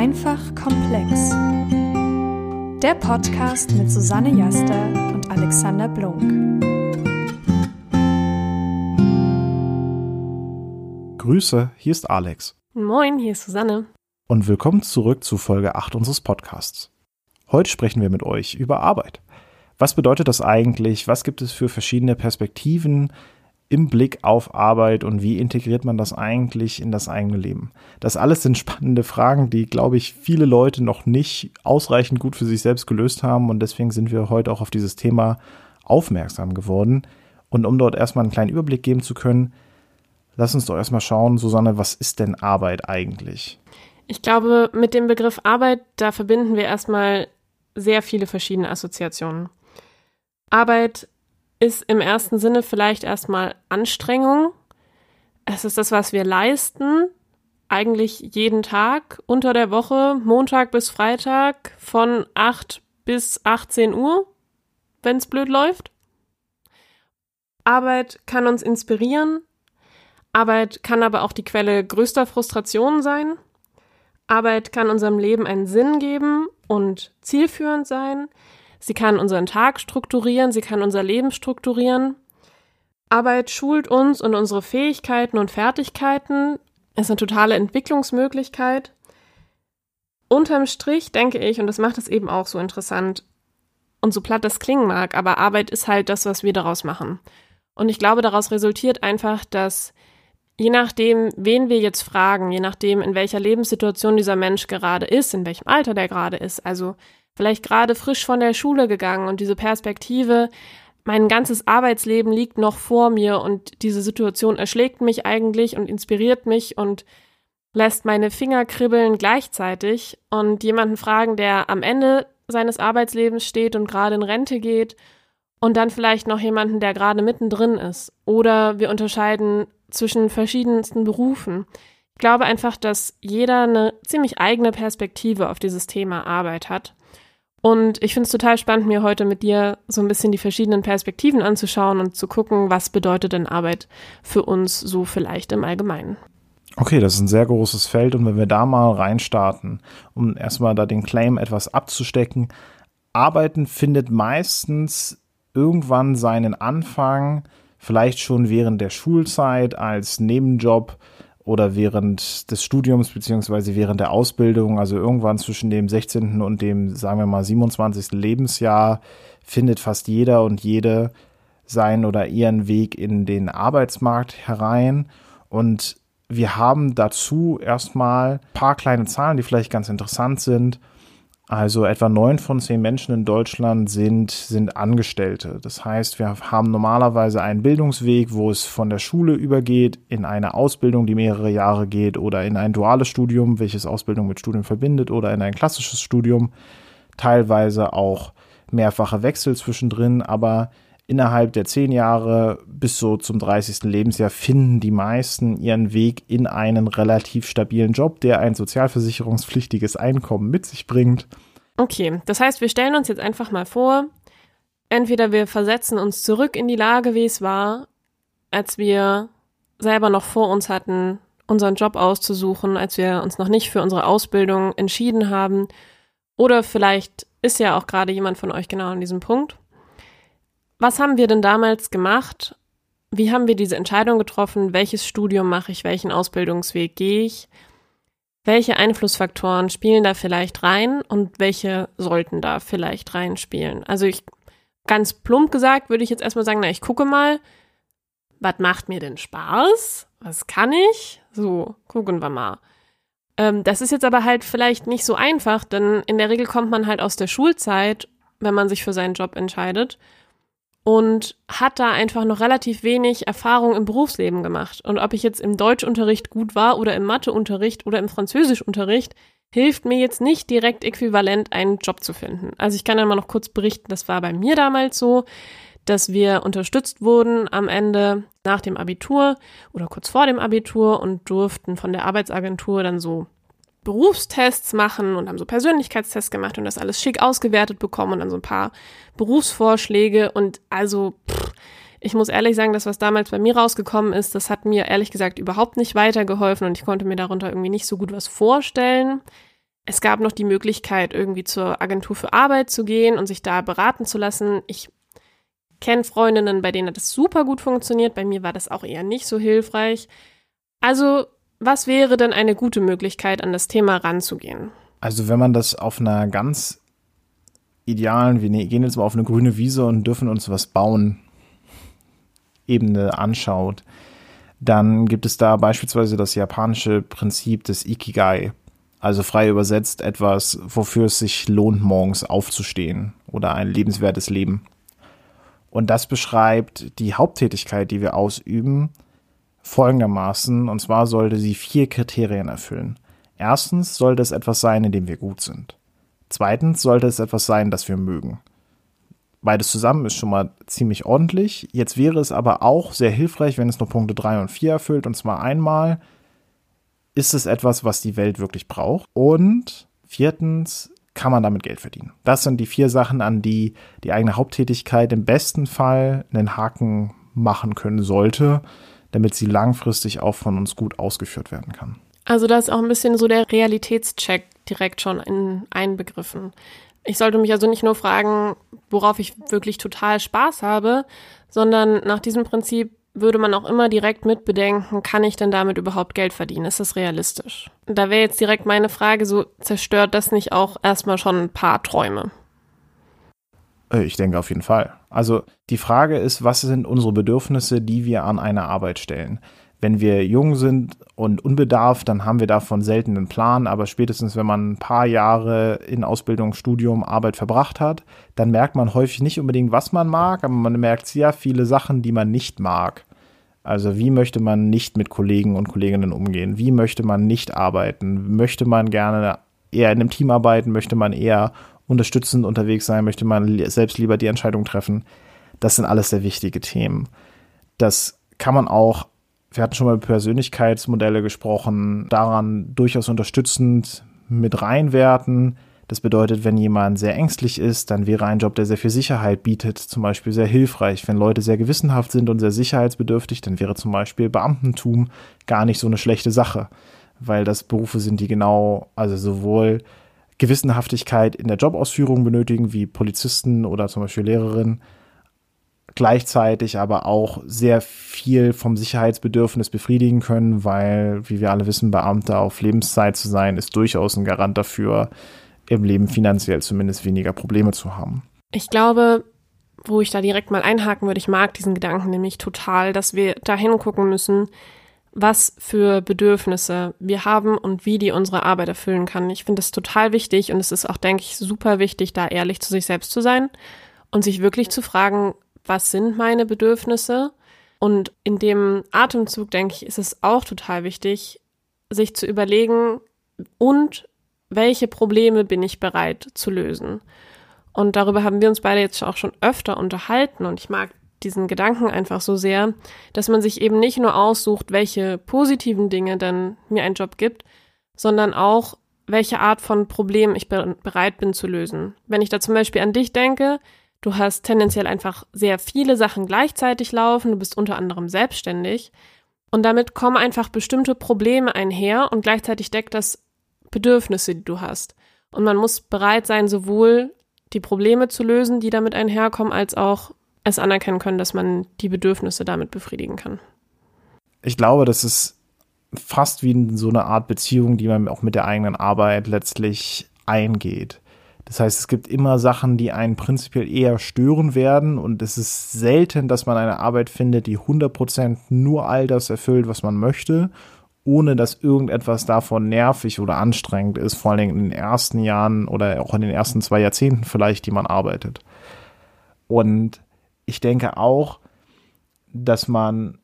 Einfach komplex. Der Podcast mit Susanne Jaster und Alexander Blunk. Grüße, hier ist Alex. Moin, hier ist Susanne. Und willkommen zurück zu Folge 8 unseres Podcasts. Heute sprechen wir mit euch über Arbeit. Was bedeutet das eigentlich? Was gibt es für verschiedene Perspektiven im Blick auf Arbeit und wie integriert man das eigentlich in das eigene Leben? Das alles sind spannende Fragen, die, glaube ich, viele Leute noch nicht ausreichend gut für sich selbst gelöst haben und deswegen sind wir heute auch auf dieses Thema aufmerksam geworden. Und um dort erstmal einen kleinen Überblick geben zu können, lass uns doch erstmal schauen, Susanne, was ist denn Arbeit eigentlich? Ich glaube, mit dem Begriff Arbeit, da verbinden wir erstmal sehr viele verschiedene Assoziationen. Arbeit ist im ersten Sinne vielleicht erstmal Anstrengung. Es ist das, was wir leisten, eigentlich jeden Tag unter der Woche, Montag bis Freitag von 8 bis 18 Uhr, wenn es blöd läuft. Arbeit kann uns inspirieren. Arbeit kann aber auch die Quelle größter Frustration sein. Arbeit kann unserem Leben einen Sinn geben und zielführend sein. Sie kann unseren Tag strukturieren, sie kann unser Leben strukturieren. Arbeit schult uns und unsere Fähigkeiten und Fertigkeiten, ist eine totale Entwicklungsmöglichkeit. Unterm Strich denke ich, und das macht es eben auch so interessant, und so platt das klingen mag, aber Arbeit ist halt das, was wir daraus machen. Und ich glaube, daraus resultiert einfach, dass je nachdem, wen wir jetzt fragen, je nachdem, in welcher Lebenssituation dieser Mensch gerade ist, in welchem Alter der gerade ist, also vielleicht gerade frisch von der Schule gegangen und diese Perspektive, mein ganzes Arbeitsleben liegt noch vor mir und diese Situation erschlägt mich eigentlich und inspiriert mich und lässt meine Finger kribbeln gleichzeitig und jemanden fragen, der am Ende seines Arbeitslebens steht und gerade in Rente geht und dann vielleicht noch jemanden, der gerade mittendrin ist. Oder wir unterscheiden zwischen verschiedensten Berufen. Ich glaube einfach, dass jeder eine ziemlich eigene Perspektive auf dieses Thema Arbeit hat. Und ich finde es total spannend, mir heute mit dir so ein bisschen die verschiedenen Perspektiven anzuschauen und zu gucken, was bedeutet denn Arbeit für uns so vielleicht im Allgemeinen. Okay, das ist ein sehr großes Feld und wenn wir da mal reinstarten, um erstmal da den Claim etwas abzustecken, Arbeiten findet meistens irgendwann seinen Anfang, vielleicht schon während der Schulzeit als Nebenjob oder während des Studiums beziehungsweise während der Ausbildung, also irgendwann zwischen dem 16. und dem, sagen wir mal, 27. Lebensjahr, findet fast jeder und jede seinen oder ihren Weg in den Arbeitsmarkt herein. Und wir haben dazu erstmal ein paar kleine Zahlen, die vielleicht ganz interessant sind. Also etwa neun von zehn Menschen in Deutschland sind, sind Angestellte. Das heißt, wir haben normalerweise einen Bildungsweg, wo es von der Schule übergeht in eine Ausbildung, die mehrere Jahre geht, oder in ein duales Studium, welches Ausbildung mit Studium verbindet, oder in ein klassisches Studium. Teilweise auch mehrfache Wechsel zwischendrin, aber innerhalb der zehn Jahre bis so zum 30. Lebensjahr finden die meisten ihren Weg in einen relativ stabilen Job, der ein sozialversicherungspflichtiges Einkommen mit sich bringt. Okay, das heißt, wir stellen uns jetzt einfach mal vor, entweder wir versetzen uns zurück in die Lage, wie es war, als wir selber noch vor uns hatten, unseren Job auszusuchen, als wir uns noch nicht für unsere Ausbildung entschieden haben. Oder vielleicht ist ja auch gerade jemand von euch genau an diesem Punkt. Was haben wir denn damals gemacht? Wie haben wir diese Entscheidung getroffen? Welches Studium mache ich? Welchen Ausbildungsweg gehe ich? Welche Einflussfaktoren spielen da vielleicht rein und welche sollten da vielleicht reinspielen? Also ich, ganz plump gesagt, würde ich jetzt erstmal sagen, na, ich gucke mal, was macht mir denn Spaß? Was kann ich? So, gucken wir mal. Ähm, das ist jetzt aber halt vielleicht nicht so einfach, denn in der Regel kommt man halt aus der Schulzeit, wenn man sich für seinen Job entscheidet und hat da einfach noch relativ wenig Erfahrung im Berufsleben gemacht. Und ob ich jetzt im Deutschunterricht gut war oder im Matheunterricht oder im Französischunterricht, hilft mir jetzt nicht direkt äquivalent einen Job zu finden. Also ich kann dann mal noch kurz berichten, das war bei mir damals so, dass wir unterstützt wurden am Ende nach dem Abitur oder kurz vor dem Abitur und durften von der Arbeitsagentur dann so Berufstests machen und haben so Persönlichkeitstests gemacht und das alles schick ausgewertet bekommen und dann so ein paar Berufsvorschläge und also pff, ich muss ehrlich sagen, das, was damals bei mir rausgekommen ist, das hat mir ehrlich gesagt überhaupt nicht weitergeholfen und ich konnte mir darunter irgendwie nicht so gut was vorstellen. Es gab noch die Möglichkeit, irgendwie zur Agentur für Arbeit zu gehen und sich da beraten zu lassen. Ich kenne Freundinnen, bei denen das super gut funktioniert. Bei mir war das auch eher nicht so hilfreich. Also, was wäre denn eine gute Möglichkeit, an das Thema ranzugehen? Also, wenn man das auf einer ganz idealen, wir ne-, gehen jetzt mal auf eine grüne Wiese und dürfen uns was bauen, Ebene anschaut, dann gibt es da beispielsweise das japanische Prinzip des Ikigai. Also frei übersetzt etwas, wofür es sich lohnt, morgens aufzustehen oder ein lebenswertes Leben. Und das beschreibt die Haupttätigkeit, die wir ausüben, folgendermaßen. Und zwar sollte sie vier Kriterien erfüllen. Erstens sollte es etwas sein, in dem wir gut sind. Zweitens sollte es etwas sein, das wir mögen. Beides zusammen ist schon mal ziemlich ordentlich. Jetzt wäre es aber auch sehr hilfreich, wenn es nur Punkte 3 und 4 erfüllt. Und zwar einmal, ist es etwas, was die Welt wirklich braucht? Und viertens, kann man damit Geld verdienen? Das sind die vier Sachen, an die die eigene Haupttätigkeit im besten Fall einen Haken machen können sollte, damit sie langfristig auch von uns gut ausgeführt werden kann. Also da ist auch ein bisschen so der Realitätscheck direkt schon in einbegriffen. Ich sollte mich also nicht nur fragen, worauf ich wirklich total Spaß habe, sondern nach diesem Prinzip würde man auch immer direkt mitbedenken, kann ich denn damit überhaupt Geld verdienen? Ist das realistisch? Da wäre jetzt direkt meine Frage, so zerstört das nicht auch erstmal schon ein paar Träume? Äh, ich denke auf jeden Fall. Also die Frage ist, was sind unsere Bedürfnisse, die wir an eine Arbeit stellen? wenn wir jung sind und unbedarft, dann haben wir davon selten einen Plan, aber spätestens wenn man ein paar Jahre in Ausbildung, Studium, Arbeit verbracht hat, dann merkt man häufig nicht unbedingt, was man mag, aber man merkt sehr viele Sachen, die man nicht mag. Also wie möchte man nicht mit Kollegen und Kolleginnen umgehen? Wie möchte man nicht arbeiten? Möchte man gerne eher in einem Team arbeiten? Möchte man eher unterstützend unterwegs sein? Möchte man selbst lieber die Entscheidung treffen? Das sind alles sehr wichtige Themen. Das kann man auch wir hatten schon mal über Persönlichkeitsmodelle gesprochen, daran durchaus unterstützend mit reinwerten. Das bedeutet, wenn jemand sehr ängstlich ist, dann wäre ein Job, der sehr viel Sicherheit bietet, zum Beispiel sehr hilfreich. Wenn Leute sehr gewissenhaft sind und sehr sicherheitsbedürftig, dann wäre zum Beispiel Beamtentum gar nicht so eine schlechte Sache, weil das Berufe sind, die genau, also sowohl Gewissenhaftigkeit in der Jobausführung benötigen, wie Polizisten oder zum Beispiel Lehrerinnen, gleichzeitig aber auch sehr viel vom Sicherheitsbedürfnis befriedigen können, weil, wie wir alle wissen, Beamte auf Lebenszeit zu sein, ist durchaus ein Garant dafür, im Leben finanziell zumindest weniger Probleme zu haben. Ich glaube, wo ich da direkt mal einhaken würde, ich mag diesen Gedanken nämlich total, dass wir da hingucken müssen, was für Bedürfnisse wir haben und wie die unsere Arbeit erfüllen kann. Ich finde das total wichtig und es ist auch, denke ich, super wichtig, da ehrlich zu sich selbst zu sein und sich wirklich zu fragen, was sind meine Bedürfnisse? Und in dem Atemzug, denke ich, ist es auch total wichtig, sich zu überlegen, und welche Probleme bin ich bereit zu lösen? Und darüber haben wir uns beide jetzt auch schon öfter unterhalten und ich mag diesen Gedanken einfach so sehr, dass man sich eben nicht nur aussucht, welche positiven Dinge denn mir ein Job gibt, sondern auch, welche Art von Problem ich bereit bin zu lösen. Wenn ich da zum Beispiel an dich denke, Du hast tendenziell einfach sehr viele Sachen gleichzeitig laufen. Du bist unter anderem selbstständig. Und damit kommen einfach bestimmte Probleme einher und gleichzeitig deckt das Bedürfnisse, die du hast. Und man muss bereit sein, sowohl die Probleme zu lösen, die damit einherkommen, als auch es anerkennen können, dass man die Bedürfnisse damit befriedigen kann. Ich glaube, das ist fast wie so eine Art Beziehung, die man auch mit der eigenen Arbeit letztlich eingeht. Das heißt, es gibt immer Sachen, die einen prinzipiell eher stören werden und es ist selten, dass man eine Arbeit findet, die 100% nur all das erfüllt, was man möchte, ohne dass irgendetwas davon nervig oder anstrengend ist, vor allen Dingen in den ersten Jahren oder auch in den ersten zwei Jahrzehnten vielleicht, die man arbeitet. Und ich denke auch, dass man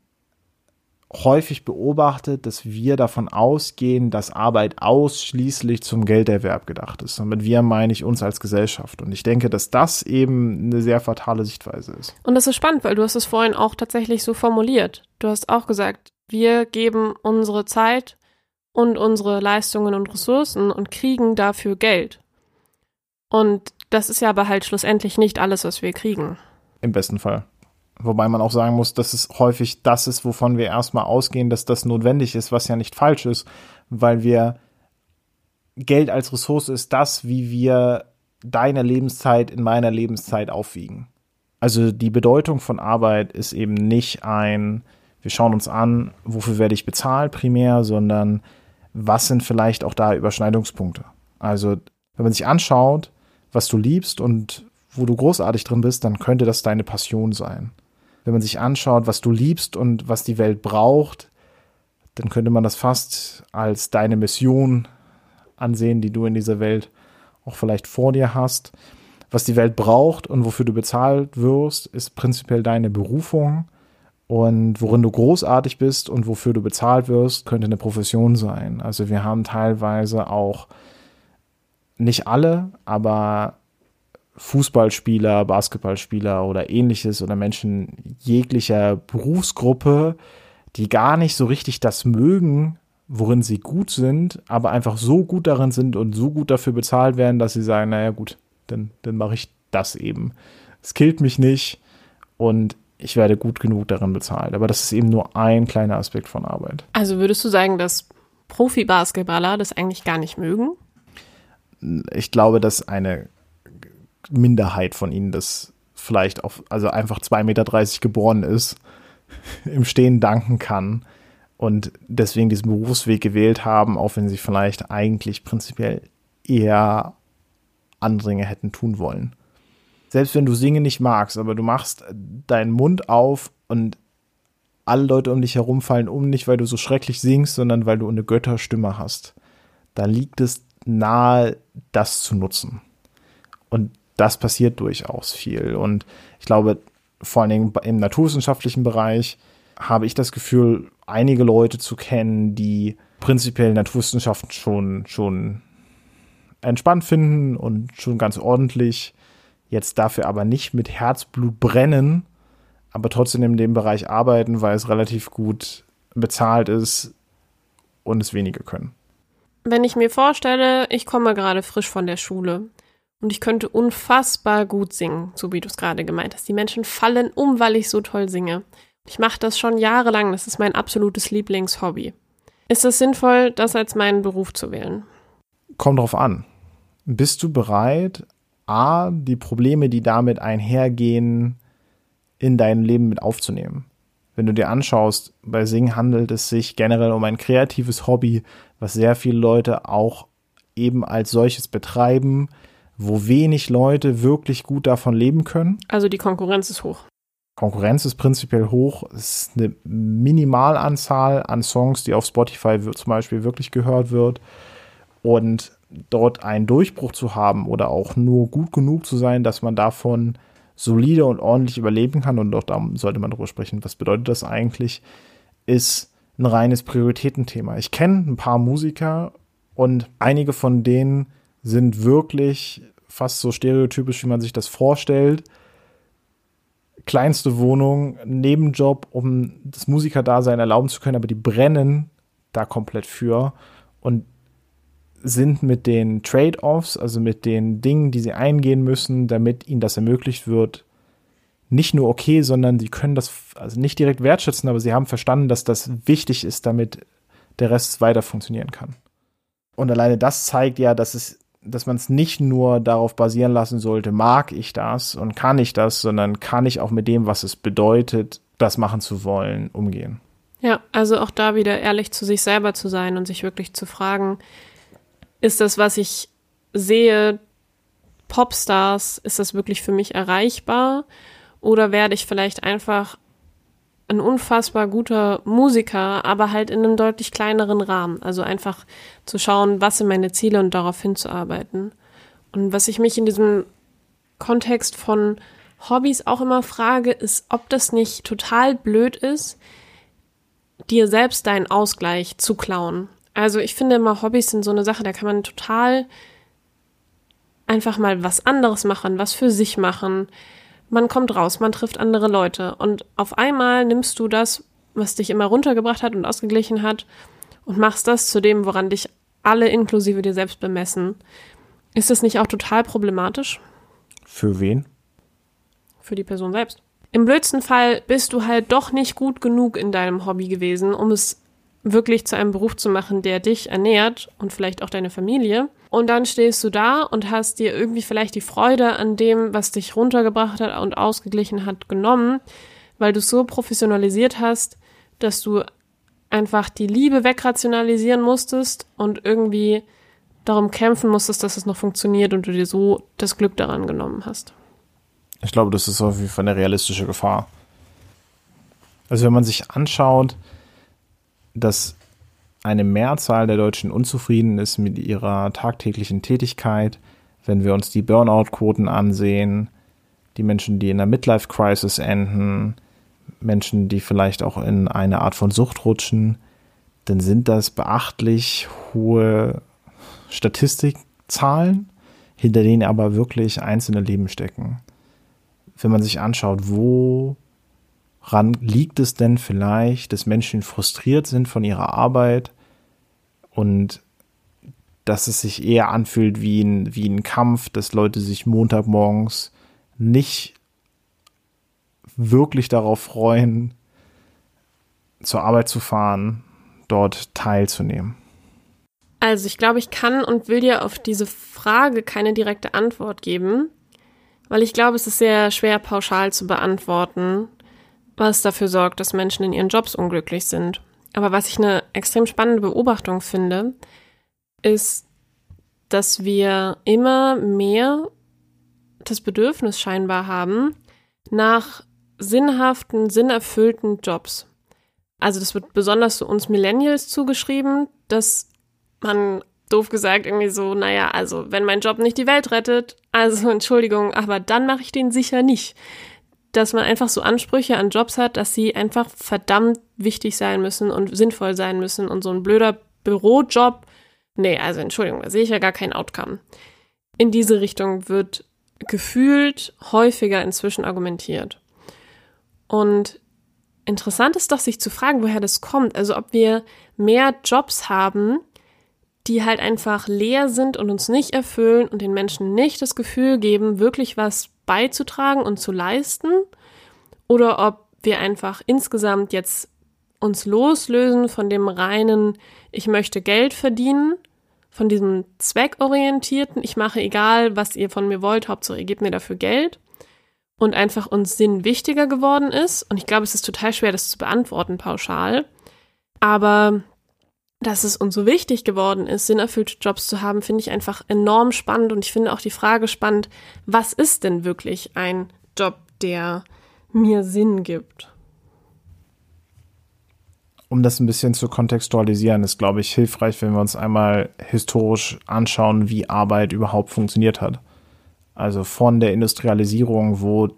häufig beobachtet, dass wir davon ausgehen, dass Arbeit ausschließlich zum Gelderwerb gedacht ist. Und mit wir meine ich uns als Gesellschaft. Und ich denke, dass das eben eine sehr fatale Sichtweise ist. Und das ist spannend, weil du hast es vorhin auch tatsächlich so formuliert. Du hast auch gesagt, wir geben unsere Zeit und unsere Leistungen und Ressourcen und kriegen dafür Geld. Und das ist ja aber halt schlussendlich nicht alles, was wir kriegen. Im besten Fall. Wobei man auch sagen muss, dass es häufig das ist, wovon wir erstmal ausgehen, dass das notwendig ist, was ja nicht falsch ist, weil wir Geld als Ressource ist das, wie wir deine Lebenszeit in meiner Lebenszeit aufwiegen. Also die Bedeutung von Arbeit ist eben nicht ein, wir schauen uns an, wofür werde ich bezahlt primär, sondern was sind vielleicht auch da Überschneidungspunkte. Also wenn man sich anschaut, was du liebst und wo du großartig drin bist, dann könnte das deine Passion sein. Wenn man sich anschaut, was du liebst und was die Welt braucht, dann könnte man das fast als deine Mission ansehen, die du in dieser Welt auch vielleicht vor dir hast. Was die Welt braucht und wofür du bezahlt wirst, ist prinzipiell deine Berufung. Und worin du großartig bist und wofür du bezahlt wirst, könnte eine Profession sein. Also wir haben teilweise auch nicht alle, aber Fußballspieler, Basketballspieler oder ähnliches oder Menschen jeglicher Berufsgruppe, die gar nicht so richtig das mögen, worin sie gut sind, aber einfach so gut darin sind und so gut dafür bezahlt werden, dass sie sagen, naja gut, dann, dann mache ich das eben. Es killt mich nicht und ich werde gut genug darin bezahlt. Aber das ist eben nur ein kleiner Aspekt von Arbeit. Also würdest du sagen, dass Profi-Basketballer das eigentlich gar nicht mögen? Ich glaube, dass eine Minderheit von ihnen das vielleicht auch, also einfach 2,30 Meter geboren ist, im Stehen danken kann und deswegen diesen Berufsweg gewählt haben, auch wenn sie vielleicht eigentlich prinzipiell eher andere Dinge hätten tun wollen. Selbst wenn du Singen nicht magst, aber du machst deinen Mund auf und alle Leute um dich herum fallen um, nicht weil du so schrecklich singst, sondern weil du eine Götterstimme hast. Da liegt es nahe, das zu nutzen. Und das passiert durchaus viel. Und ich glaube, vor allen Dingen im naturwissenschaftlichen Bereich habe ich das Gefühl, einige Leute zu kennen, die prinzipiell Naturwissenschaften schon, schon entspannt finden und schon ganz ordentlich, jetzt dafür aber nicht mit Herzblut brennen, aber trotzdem in dem Bereich arbeiten, weil es relativ gut bezahlt ist und es wenige können. Wenn ich mir vorstelle, ich komme gerade frisch von der Schule und ich könnte unfassbar gut singen, so wie du es gerade gemeint hast. Die Menschen fallen um, weil ich so toll singe. Ich mache das schon jahrelang, das ist mein absolutes Lieblingshobby. Ist es sinnvoll, das als meinen Beruf zu wählen? Kommt drauf an. Bist du bereit, A, die Probleme, die damit einhergehen, in dein Leben mit aufzunehmen? Wenn du dir anschaust, bei Singen handelt es sich generell um ein kreatives Hobby, was sehr viele Leute auch eben als solches betreiben, wo wenig Leute wirklich gut davon leben können. Also die Konkurrenz ist hoch. Konkurrenz ist prinzipiell hoch. Es ist eine Minimalanzahl an Songs, die auf Spotify zum Beispiel wirklich gehört wird. Und dort einen Durchbruch zu haben oder auch nur gut genug zu sein, dass man davon solide und ordentlich überleben kann, und auch da sollte man drüber sprechen, was bedeutet das eigentlich, ist ein reines Prioritätenthema. Ich kenne ein paar Musiker und einige von denen sind wirklich fast so stereotypisch, wie man sich das vorstellt. Kleinste Wohnung, Nebenjob, um das Musikerdasein erlauben zu können, aber die brennen da komplett für und sind mit den Trade-offs, also mit den Dingen, die sie eingehen müssen, damit ihnen das ermöglicht wird, nicht nur okay, sondern sie können das also nicht direkt wertschätzen, aber sie haben verstanden, dass das wichtig ist, damit der Rest weiter funktionieren kann. Und alleine das zeigt ja, dass es dass man es nicht nur darauf basieren lassen sollte, mag ich das und kann ich das, sondern kann ich auch mit dem, was es bedeutet, das machen zu wollen, umgehen. Ja, also auch da wieder ehrlich zu sich selber zu sein und sich wirklich zu fragen, ist das, was ich sehe, Popstars, ist das wirklich für mich erreichbar? Oder werde ich vielleicht einfach ein unfassbar guter Musiker, aber halt in einem deutlich kleineren Rahmen. Also einfach zu schauen, was sind meine Ziele und darauf hinzuarbeiten. Und was ich mich in diesem Kontext von Hobbys auch immer frage, ist, ob das nicht total blöd ist, dir selbst deinen Ausgleich zu klauen. Also ich finde immer, Hobbys sind so eine Sache, da kann man total einfach mal was anderes machen, was für sich machen man kommt raus, man trifft andere Leute und auf einmal nimmst du das, was dich immer runtergebracht hat und ausgeglichen hat und machst das zu dem, woran dich alle inklusive dir selbst bemessen. Ist das nicht auch total problematisch? Für wen? Für die Person selbst. Im blödsten Fall bist du halt doch nicht gut genug in deinem Hobby gewesen, um es wirklich zu einem Beruf zu machen, der dich ernährt und vielleicht auch deine Familie. Und dann stehst du da und hast dir irgendwie vielleicht die Freude an dem, was dich runtergebracht hat und ausgeglichen hat, genommen, weil du es so professionalisiert hast, dass du einfach die Liebe wegrationalisieren musstest und irgendwie darum kämpfen musstest, dass es noch funktioniert und du dir so das Glück daran genommen hast. Ich glaube, das ist auf jeden Fall eine realistische Gefahr. Also wenn man sich anschaut, dass eine Mehrzahl der Deutschen unzufrieden ist mit ihrer tagtäglichen Tätigkeit, wenn wir uns die Burnout-Quoten ansehen, die Menschen, die in der Midlife-Crisis enden, Menschen, die vielleicht auch in eine Art von Sucht rutschen, dann sind das beachtlich hohe Statistikzahlen, hinter denen aber wirklich einzelne Leben stecken. Wenn man sich anschaut, woran liegt es denn vielleicht, dass Menschen frustriert sind von ihrer Arbeit und dass es sich eher anfühlt wie ein, wie ein Kampf, dass Leute sich Montagmorgens nicht wirklich darauf freuen, zur Arbeit zu fahren, dort teilzunehmen? Also ich glaube, ich kann und will dir auf diese Frage keine direkte Antwort geben, weil ich glaube, es ist sehr schwer pauschal zu beantworten, was dafür sorgt, dass Menschen in ihren Jobs unglücklich sind. Aber was ich eine extrem spannende Beobachtung finde, ist, dass wir immer mehr das Bedürfnis scheinbar haben nach sinnhaften, sinnerfüllten Jobs. Also das wird besonders zu uns Millennials zugeschrieben, dass man doof gesagt irgendwie so, naja, also wenn mein Job nicht die Welt rettet, also Entschuldigung, aber dann mache ich den sicher nicht. Dass man einfach so Ansprüche an Jobs hat, dass sie einfach verdammt wichtig sein müssen und sinnvoll sein müssen und so ein blöder Bürojob, nee, also Entschuldigung, da sehe ich ja gar kein Outcome. In diese Richtung wird gefühlt häufiger inzwischen argumentiert. Und interessant ist doch, sich zu fragen, woher das kommt. Also ob wir mehr Jobs haben, die halt einfach leer sind und uns nicht erfüllen und den Menschen nicht das Gefühl geben, wirklich was beizutragen und zu leisten. Oder ob wir einfach insgesamt jetzt uns loslösen von dem reinen, ich möchte Geld verdienen, von diesem zweckorientierten, ich mache egal, was ihr von mir wollt, Hauptsache ihr gebt mir dafür Geld und einfach uns Sinn wichtiger geworden ist. Und ich glaube, es ist total schwer, das zu beantworten pauschal. Aber dass es uns so wichtig geworden ist, sinnerfüllte Jobs zu haben, finde ich einfach enorm spannend. Und ich finde auch die Frage spannend, was ist denn wirklich ein Job, der mir Sinn gibt? Um das ein bisschen zu kontextualisieren, ist, glaube ich, hilfreich, wenn wir uns einmal historisch anschauen, wie Arbeit überhaupt funktioniert hat. Also von der Industrialisierung, wo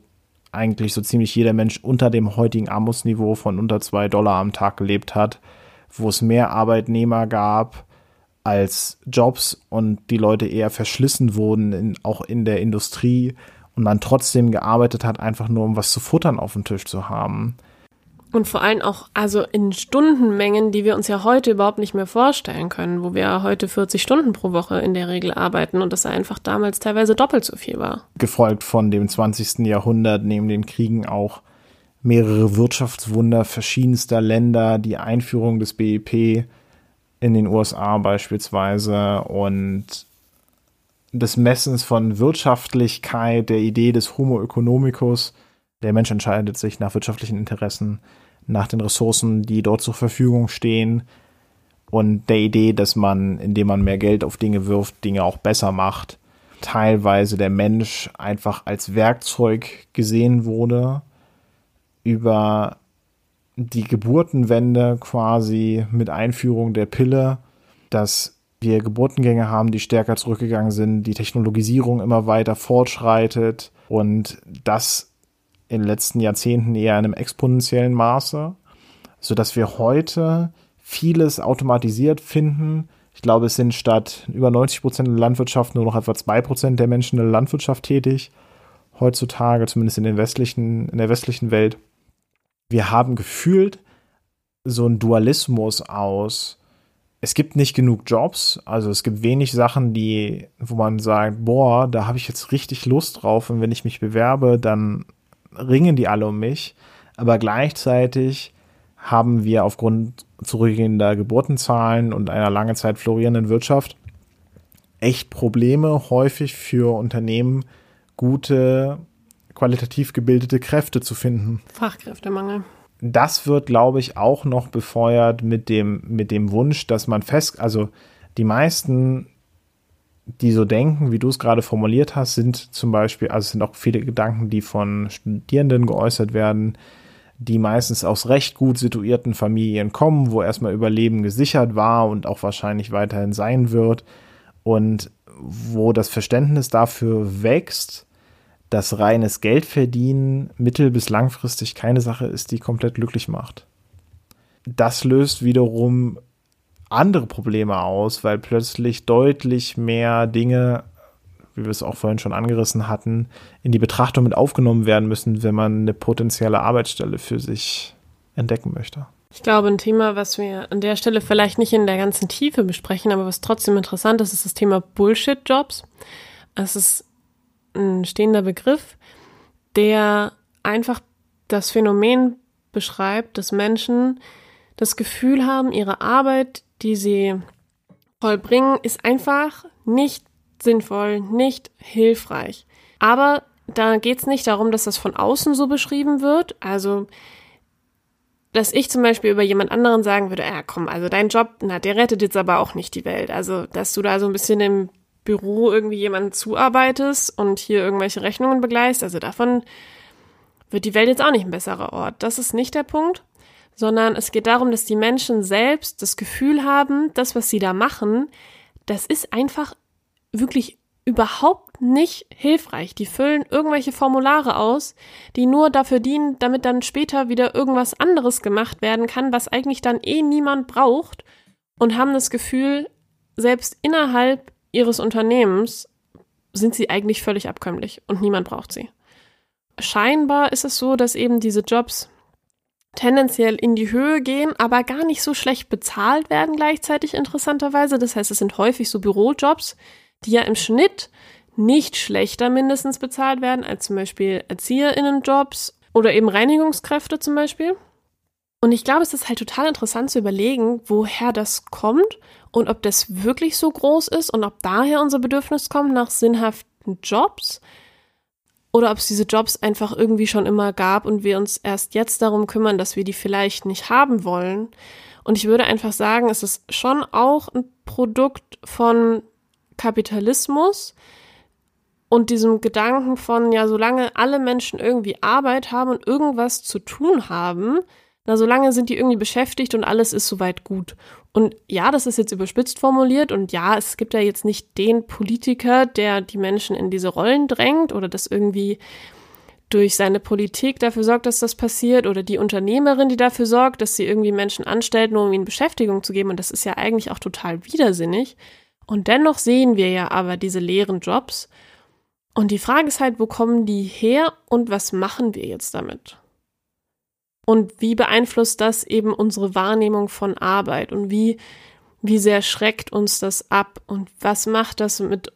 eigentlich so ziemlich jeder Mensch unter dem heutigen Armutsniveau von unter zwei Dollar am Tag gelebt hat, wo es mehr Arbeitnehmer gab als Jobs und die Leute eher verschlissen wurden, in, auch in der Industrie und man trotzdem gearbeitet hat, einfach nur um was zu futtern auf dem Tisch zu haben. Und vor allem auch, also in Stundenmengen, die wir uns ja heute überhaupt nicht mehr vorstellen können, wo wir heute 40 Stunden pro Woche in der Regel arbeiten und das einfach damals teilweise doppelt so viel war. Gefolgt von dem 20. Jahrhundert neben den Kriegen auch mehrere Wirtschaftswunder verschiedenster Länder, die Einführung des BIP in den USA beispielsweise und des Messens von Wirtschaftlichkeit, der Idee des Homo economicus, der Mensch entscheidet sich nach wirtschaftlichen Interessen, nach den Ressourcen, die dort zur Verfügung stehen und der Idee, dass man, indem man mehr Geld auf Dinge wirft, Dinge auch besser macht. Teilweise der Mensch einfach als Werkzeug gesehen wurde über die Geburtenwende quasi mit Einführung der Pille, dass wir Geburtengänge haben, die stärker zurückgegangen sind, die Technologisierung immer weiter fortschreitet und das in den letzten Jahrzehnten eher in einem exponentiellen Maße, so dass wir heute vieles automatisiert finden. Ich glaube, es sind statt über 90 Prozent der Landwirtschaft nur noch etwa zwei Prozent der Menschen in der Landwirtschaft tätig. Heutzutage, zumindest in, den westlichen, in der westlichen Welt. Wir haben gefühlt so einen Dualismus aus. Es gibt nicht genug Jobs, also es gibt wenig Sachen, die, wo man sagt, boah, da habe ich jetzt richtig Lust drauf und wenn ich mich bewerbe, dann ringen die alle um mich, aber gleichzeitig haben wir aufgrund zurückgehender Geburtenzahlen und einer lange Zeit florierenden Wirtschaft echt Probleme, häufig für Unternehmen gute, qualitativ gebildete Kräfte zu finden. Fachkräftemangel. Das wird, glaube ich, auch noch befeuert mit dem, mit dem Wunsch, dass man fest, also die meisten, die so denken, wie du es gerade formuliert hast, sind zum Beispiel, also es sind auch viele Gedanken, die von Studierenden geäußert werden, die meistens aus recht gut situierten Familien kommen, wo erstmal Überleben gesichert war und auch wahrscheinlich weiterhin sein wird und wo das Verständnis dafür wächst, dass reines Geldverdienen mittel- bis langfristig keine Sache ist, die komplett glücklich macht. Das löst wiederum andere Probleme aus, weil plötzlich deutlich mehr Dinge, wie wir es auch vorhin schon angerissen hatten, in die Betrachtung mit aufgenommen werden müssen, wenn man eine potenzielle Arbeitsstelle für sich entdecken möchte. Ich glaube, ein Thema, was wir an der Stelle vielleicht nicht in der ganzen Tiefe besprechen, aber was trotzdem interessant ist, ist das Thema Bullshit-Jobs. Es ist ein stehender Begriff, der einfach das Phänomen beschreibt, dass Menschen das Gefühl haben, ihre Arbeit, die sie vollbringen, ist einfach nicht sinnvoll, nicht hilfreich. Aber da geht es nicht darum, dass das von außen so beschrieben wird. Also, dass ich zum Beispiel über jemand anderen sagen würde, ja komm, also dein Job, na, der rettet jetzt aber auch nicht die Welt. Also, dass du da so ein bisschen im Büro irgendwie jemanden zuarbeitest und hier irgendwelche Rechnungen begleist, also davon wird die Welt jetzt auch nicht ein besserer Ort. Das ist nicht der Punkt, sondern es geht darum, dass die Menschen selbst das Gefühl haben, das, was sie da machen, das ist einfach wirklich überhaupt nicht hilfreich. Die füllen irgendwelche Formulare aus, die nur dafür dienen, damit dann später wieder irgendwas anderes gemacht werden kann, was eigentlich dann eh niemand braucht und haben das Gefühl, selbst innerhalb ihres Unternehmens sind sie eigentlich völlig abkömmlich und niemand braucht sie. Scheinbar ist es so, dass eben diese Jobs tendenziell in die Höhe gehen, aber gar nicht so schlecht bezahlt werden gleichzeitig interessanterweise. Das heißt, es sind häufig so Bürojobs, die ja im Schnitt nicht schlechter mindestens bezahlt werden als zum Beispiel Erzieherinnenjobs oder eben Reinigungskräfte zum Beispiel. Und ich glaube, es ist halt total interessant zu überlegen, woher das kommt und ob das wirklich so groß ist und ob daher unser Bedürfnis kommt nach sinnhaften Jobs oder ob es diese Jobs einfach irgendwie schon immer gab und wir uns erst jetzt darum kümmern, dass wir die vielleicht nicht haben wollen. Und ich würde einfach sagen, es ist schon auch ein Produkt von Kapitalismus und diesem Gedanken von, ja, solange alle Menschen irgendwie Arbeit haben und irgendwas zu tun haben, na, solange sind die irgendwie beschäftigt und alles ist soweit gut. Und ja, das ist jetzt überspitzt formuliert und ja, es gibt ja jetzt nicht den Politiker, der die Menschen in diese Rollen drängt oder das irgendwie durch seine Politik dafür sorgt, dass das passiert oder die Unternehmerin, die dafür sorgt, dass sie irgendwie Menschen anstellt, nur um ihnen Beschäftigung zu geben. Und das ist ja eigentlich auch total widersinnig. Und dennoch sehen wir ja aber diese leeren Jobs. Und die Frage ist halt, wo kommen die her und was machen wir jetzt damit? Und wie beeinflusst das eben unsere Wahrnehmung von Arbeit? Und wie, wie sehr schreckt uns das ab? Und was macht das mit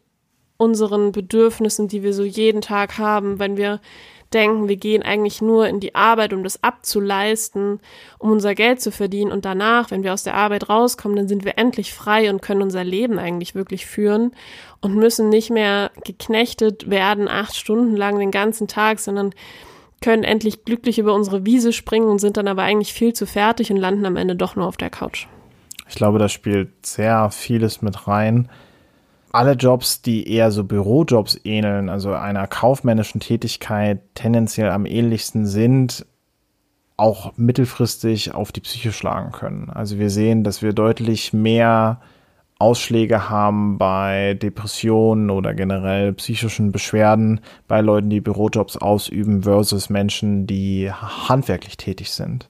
unseren Bedürfnissen, die wir so jeden Tag haben, wenn wir denken, wir gehen eigentlich nur in die Arbeit, um das abzuleisten, um unser Geld zu verdienen und danach, wenn wir aus der Arbeit rauskommen, dann sind wir endlich frei und können unser Leben eigentlich wirklich führen und müssen nicht mehr geknechtet werden, acht Stunden lang den ganzen Tag, sondern können endlich glücklich über unsere Wiese springen und sind dann aber eigentlich viel zu fertig und landen am Ende doch nur auf der Couch. Ich glaube, da spielt sehr vieles mit rein. Alle Jobs, die eher so Bürojobs ähneln, also einer kaufmännischen Tätigkeit tendenziell am ähnlichsten sind, auch mittelfristig auf die Psyche schlagen können. Also wir sehen, dass wir deutlich mehr Ausschläge haben bei Depressionen oder generell psychischen Beschwerden bei Leuten, die Bürojobs ausüben versus Menschen, die handwerklich tätig sind.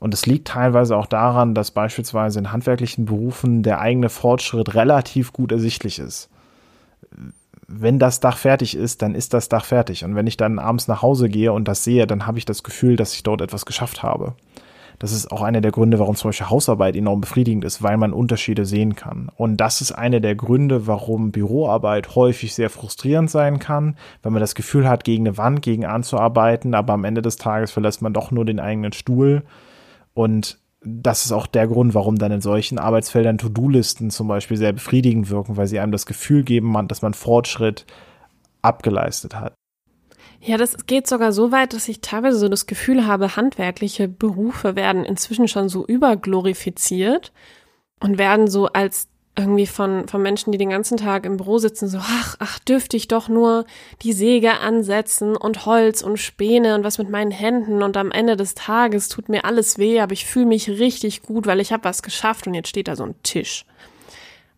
Und es liegt teilweise auch daran, dass beispielsweise in handwerklichen Berufen der eigene Fortschritt relativ gut ersichtlich ist. Wenn das Dach fertig ist, dann ist das Dach fertig. Und wenn ich dann abends nach Hause gehe und das sehe, dann habe ich das Gefühl, dass ich dort etwas geschafft habe. Das ist auch einer der Gründe, warum zum Beispiel Hausarbeit enorm befriedigend ist, weil man Unterschiede sehen kann. Und das ist einer der Gründe, warum Büroarbeit häufig sehr frustrierend sein kann, wenn man das Gefühl hat, gegen eine Wand, gegen anzuarbeiten, aber am Ende des Tages verlässt man doch nur den eigenen Stuhl Und das ist auch der Grund, warum dann in solchen Arbeitsfeldern To-Do-Listen zum Beispiel sehr befriedigend wirken, weil sie einem das Gefühl geben, dass man Fortschritt abgeleistet hat. Ja, das geht sogar so weit, dass ich teilweise so das Gefühl habe, handwerkliche Berufe werden inzwischen schon so überglorifiziert und werden so als irgendwie von, von Menschen, die den ganzen Tag im Büro sitzen, so, ach, ach, dürfte ich doch nur die Säge ansetzen und Holz und Späne und was mit meinen Händen und am Ende des Tages tut mir alles weh, aber ich fühle mich richtig gut, weil ich habe was geschafft und jetzt steht da so ein Tisch.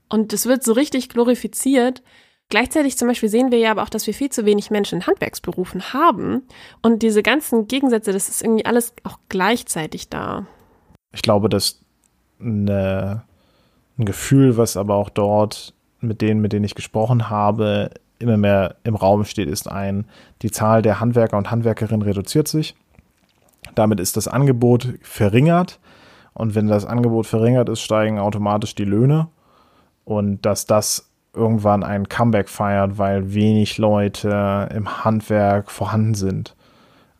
Und es wird so richtig glorifiziert. Gleichzeitig zum Beispiel sehen wir ja aber auch, dass wir viel zu wenig Menschen in Handwerksberufen haben. Und diese ganzen Gegensätze, das ist irgendwie alles auch gleichzeitig da. Ich glaube, dass eine ein Gefühl, was aber auch dort mit denen, mit denen ich gesprochen habe, immer mehr im Raum steht, ist ein, die Zahl der Handwerker und Handwerkerinnen reduziert sich. Damit ist das Angebot verringert. Und wenn das Angebot verringert ist, steigen automatisch die Löhne. Und dass das irgendwann ein Comeback feiert, weil wenig Leute im Handwerk vorhanden sind.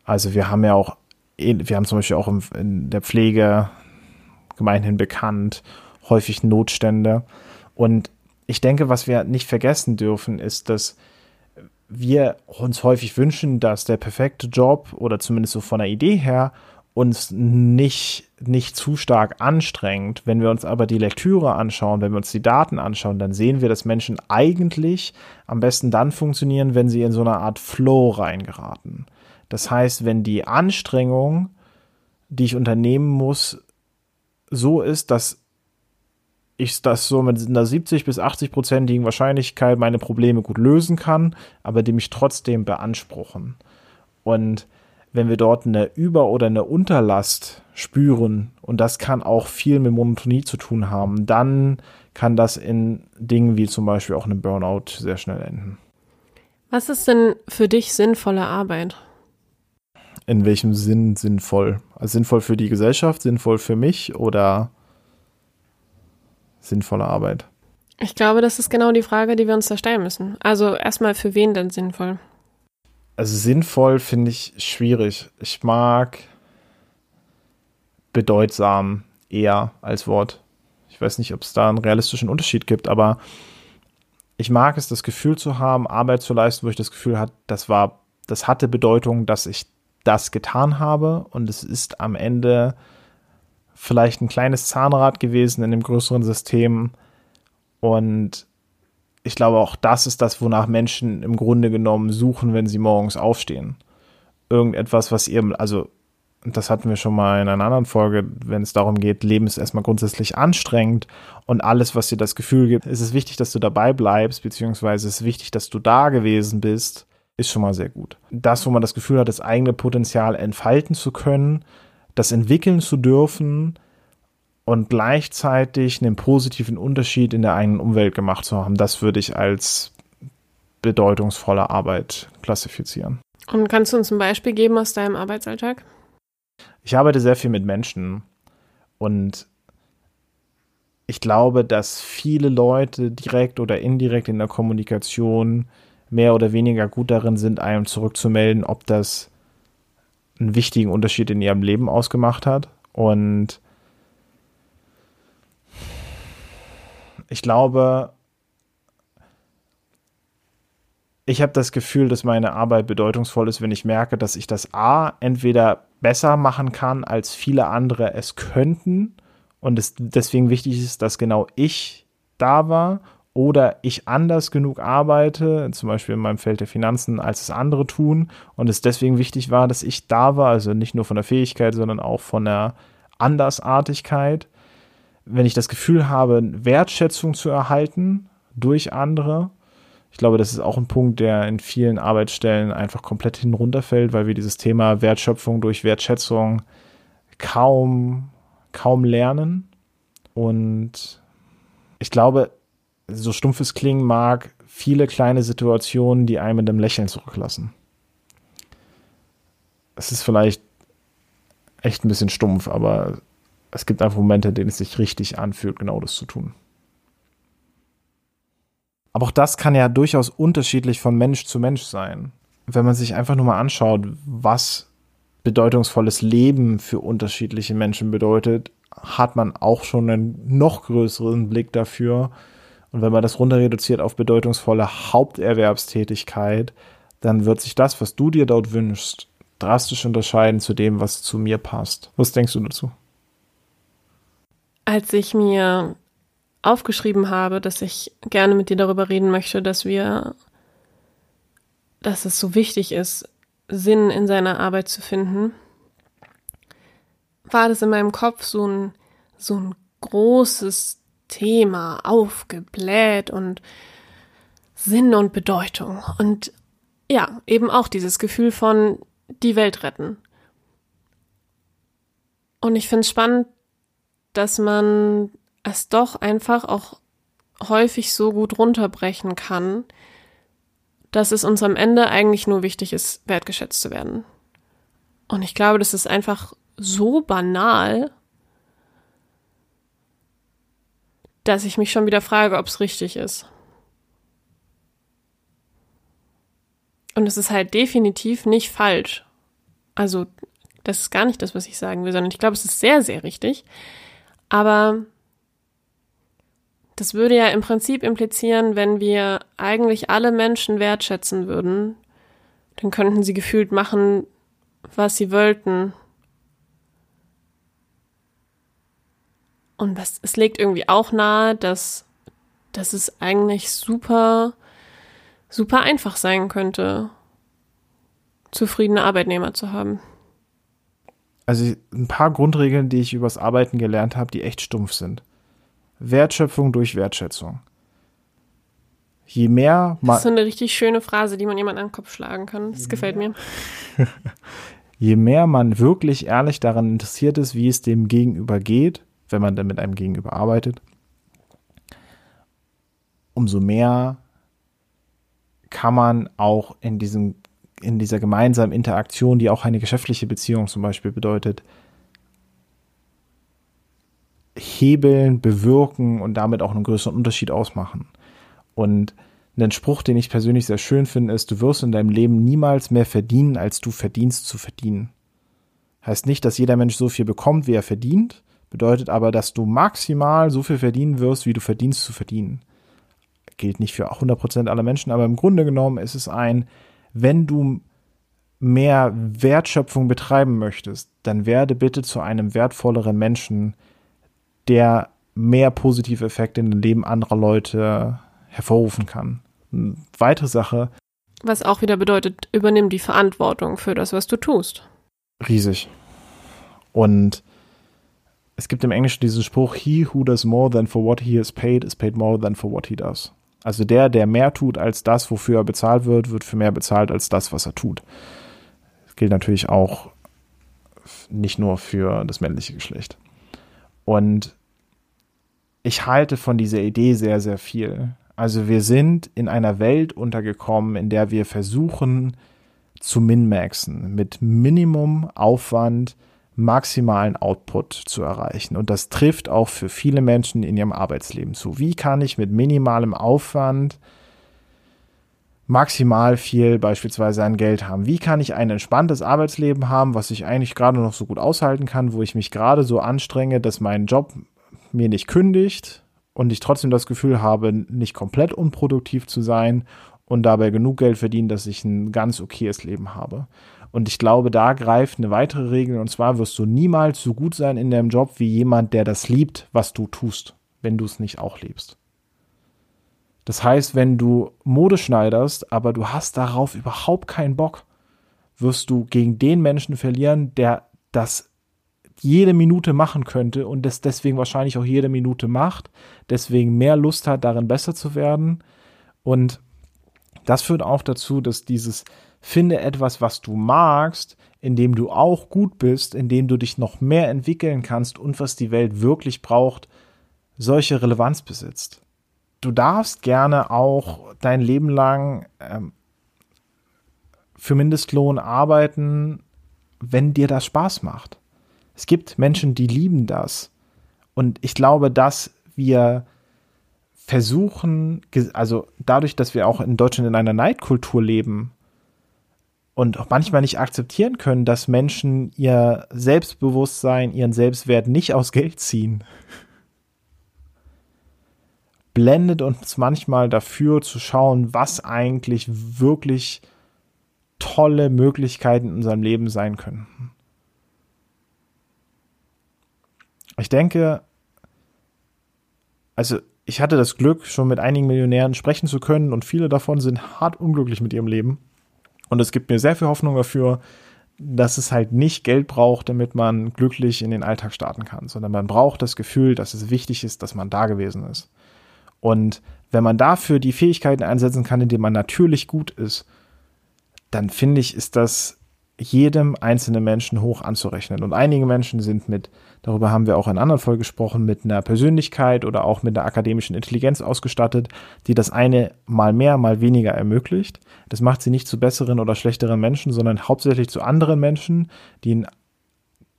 Also wir haben ja auch, wir haben zum Beispiel auch in der Pflege gemeinhin bekannt häufig Notstände. Und ich denke, was wir nicht vergessen dürfen, ist, dass wir uns häufig wünschen, dass der perfekte Job oder zumindest so von der Idee her uns nicht, nicht zu stark anstrengt. Wenn wir uns aber die Lektüre anschauen, wenn wir uns die Daten anschauen, dann sehen wir, dass Menschen eigentlich am besten dann funktionieren, wenn sie in so eine Art Flow reingeraten. Das heißt, wenn die Anstrengung, die ich unternehmen muss, so ist, dass ich das so mit einer 70 bis 80 prozentigen Wahrscheinlichkeit meine Probleme gut lösen kann, aber die mich trotzdem beanspruchen. Und wenn wir dort eine Über- oder eine Unterlast spüren, und das kann auch viel mit Monotonie zu tun haben, dann kann das in Dingen wie zum Beispiel auch einem Burnout sehr schnell enden. Was ist denn für dich sinnvolle Arbeit? In welchem Sinn sinnvoll? Also sinnvoll für die Gesellschaft, sinnvoll für mich oder sinnvolle Arbeit? Ich glaube, das ist genau die Frage, die wir uns da stellen müssen. Also erstmal, für wen denn sinnvoll? Also sinnvoll finde ich schwierig. Ich mag bedeutsam eher als Wort. Ich weiß nicht, ob es da einen realistischen Unterschied gibt, aber ich mag es, das Gefühl zu haben, Arbeit zu leisten, wo ich das Gefühl hatte, das war, das hatte Bedeutung, dass ich das getan habe und es ist am Ende vielleicht ein kleines Zahnrad gewesen in dem größeren System. Und ich glaube, auch das ist das, wonach Menschen im Grunde genommen suchen, wenn sie morgens aufstehen. Irgendetwas, was ihr, also, das hatten wir schon mal in einer anderen Folge, wenn es darum geht, Leben ist erstmal grundsätzlich anstrengend und alles, was dir das Gefühl gibt, ist es wichtig, dass du dabei bleibst, beziehungsweise ist es wichtig, dass du da gewesen bist, ist schon mal sehr gut. Das, wo man das Gefühl hat, das eigene Potenzial entfalten zu können, das entwickeln zu dürfen und gleichzeitig einen positiven Unterschied in der eigenen Umwelt gemacht zu haben, das würde ich als bedeutungsvolle Arbeit klassifizieren. Und kannst du uns ein Beispiel geben aus deinem Arbeitsalltag? Ich arbeite sehr viel mit Menschen und ich glaube, dass viele Leute direkt oder indirekt in der Kommunikation mehr oder weniger gut darin sind, einem zurückzumelden, ob das einen wichtigen Unterschied in ihrem Leben ausgemacht hat. Und ich glaube, ich habe das Gefühl, dass meine Arbeit bedeutungsvoll ist, wenn ich merke, dass ich das A entweder besser machen kann, als viele andere es könnten und es deswegen wichtig ist, dass genau ich da war oder ich anders genug arbeite, zum Beispiel in meinem Feld der Finanzen, als es andere tun und es deswegen wichtig war, dass ich da war, also nicht nur von der Fähigkeit, sondern auch von der Andersartigkeit. Wenn ich das Gefühl habe, Wertschätzung zu erhalten durch andere, ich glaube, das ist auch ein Punkt, der in vielen Arbeitsstellen einfach komplett hinunterfällt, weil wir dieses Thema Wertschöpfung durch Wertschätzung kaum, kaum lernen. Und ich glaube, so stumpf es klingen mag, viele kleine Situationen, die einem mit einem Lächeln zurücklassen. Es ist vielleicht echt ein bisschen stumpf, aber es gibt einfach Momente, in denen es sich richtig anfühlt, genau das zu tun. Aber auch das kann ja durchaus unterschiedlich von Mensch zu Mensch sein. Wenn man sich einfach nur mal anschaut, was bedeutungsvolles Leben für unterschiedliche Menschen bedeutet, hat man auch schon einen noch größeren Blick dafür. Und wenn man das runter reduziert auf bedeutungsvolle Haupterwerbstätigkeit, dann wird sich das, was du dir dort wünschst, drastisch unterscheiden zu dem, was zu mir passt. Was denkst du dazu? Als ich mir aufgeschrieben habe, dass ich gerne mit dir darüber reden möchte, dass wir, dass es so wichtig ist, Sinn in seiner Arbeit zu finden, war das in meinem Kopf so ein, so ein großes Thema, aufgebläht und Sinn und Bedeutung. Und ja, eben auch dieses Gefühl von die Welt retten. Und ich finde es spannend, dass man es doch einfach auch häufig so gut runterbrechen kann, dass es uns am Ende eigentlich nur wichtig ist, wertgeschätzt zu werden. Und ich glaube, das ist einfach so banal, dass ich mich schon wieder frage, ob es richtig ist. Und es ist halt definitiv nicht falsch. Also, das ist gar nicht das, was ich sagen will, sondern ich glaube, es ist sehr, sehr richtig. Aber das würde ja im Prinzip implizieren, wenn wir eigentlich alle Menschen wertschätzen würden, dann könnten sie gefühlt machen, was sie wollten. Und was, es legt irgendwie auch nahe, dass, dass es eigentlich super super einfach sein könnte, zufriedene Arbeitnehmer zu haben. Also ein paar Grundregeln, die ich übers Arbeiten gelernt habe, die echt stumpf sind. Wertschöpfung durch Wertschätzung. Je mehr man. Das ist so eine richtig schöne Phrase, die man jemand an den Kopf schlagen kann. Das gefällt mir. Je mehr man wirklich ehrlich daran interessiert ist, wie es dem Gegenüber geht, wenn man dann mit einem Gegenüber arbeitet, umso mehr kann man auch in diesem, in dieser gemeinsamen Interaktion, die auch eine geschäftliche Beziehung zum Beispiel bedeutet, hebeln, bewirken und damit auch einen größeren Unterschied ausmachen. Und ein Spruch, den ich persönlich sehr schön finde, ist, du wirst in deinem Leben niemals mehr verdienen, als du verdienst zu verdienen. Heißt nicht, dass jeder Mensch so viel bekommt, wie er verdient, bedeutet aber, dass du maximal so viel verdienen wirst, wie du verdienst zu verdienen gilt nicht für 100% aller Menschen, aber im Grunde genommen ist es ein, wenn du mehr Wertschöpfung betreiben möchtest, dann werde bitte zu einem wertvolleren Menschen, der mehr positive Effekte in dem Leben anderer Leute hervorrufen kann. Eine weitere Sache. Was auch wieder bedeutet, übernimm die Verantwortung für das, was du tust. Riesig. Und es gibt im Englischen diesen Spruch, he who does more than for what he is paid is paid more than for what he does. Also der, der mehr tut als das, wofür er bezahlt wird, wird für mehr bezahlt als das, was er tut. Das gilt natürlich auch nicht nur für das männliche Geschlecht. Und ich halte von dieser Idee sehr, sehr viel. Also wir sind in einer Welt untergekommen, in der wir versuchen zu minmaxen, mit Minimum Aufwand maximalen Output zu erreichen. Und das trifft auch für viele Menschen in ihrem Arbeitsleben zu. Wie kann ich mit minimalem Aufwand maximal viel beispielsweise an Geld haben? Wie kann ich ein entspanntes Arbeitsleben haben, was ich eigentlich gerade noch so gut aushalten kann, wo ich mich gerade so anstrenge, dass mein Job mir nicht kündigt und ich trotzdem das Gefühl habe, nicht komplett unproduktiv zu sein und dabei genug Geld verdienen, dass ich ein ganz okayes Leben habe. Und ich glaube, da greift eine weitere Regel, und zwar wirst du niemals so gut sein in deinem Job wie jemand, der das liebt, was du tust, wenn du es nicht auch liebst. Das heißt, wenn du Mode schneiderst, aber du hast darauf überhaupt keinen Bock, wirst du gegen den Menschen verlieren, der das jede Minute machen könnte und das deswegen wahrscheinlich auch jede Minute macht, deswegen mehr Lust hat, darin besser zu werden. Und das führt auch dazu, dass dieses Finde etwas, was du magst, in dem du auch gut bist, in dem du dich noch mehr entwickeln kannst und was die Welt wirklich braucht, solche Relevanz besitzt. Du darfst gerne auch dein Leben lang ähm, für Mindestlohn arbeiten, wenn dir das Spaß macht. Es gibt Menschen, die lieben das. Und ich glaube, dass wir versuchen, also dadurch, dass wir auch in Deutschland in einer Neidkultur leben, und auch manchmal nicht akzeptieren können, dass Menschen ihr Selbstbewusstsein, ihren Selbstwert nicht aus Geld ziehen. Blendet uns manchmal dafür zu schauen, was eigentlich wirklich tolle Möglichkeiten in unserem Leben sein können. Ich denke, also ich hatte das Glück, schon mit einigen Millionären sprechen zu können und viele davon sind hart unglücklich mit ihrem Leben. Und es gibt mir sehr viel Hoffnung dafür, dass es halt nicht Geld braucht, damit man glücklich in den Alltag starten kann, sondern man braucht das Gefühl, dass es wichtig ist, dass man da gewesen ist. Und wenn man dafür die Fähigkeiten einsetzen kann, indem man natürlich gut ist, dann finde ich, ist das jedem einzelnen Menschen hoch anzurechnen. Und einige Menschen sind mit, darüber haben wir auch in anderen Folgen gesprochen, mit einer Persönlichkeit oder auch mit einer akademischen Intelligenz ausgestattet, die das eine mal mehr, mal weniger ermöglicht. Das macht sie nicht zu besseren oder schlechteren Menschen, sondern hauptsächlich zu anderen Menschen, die in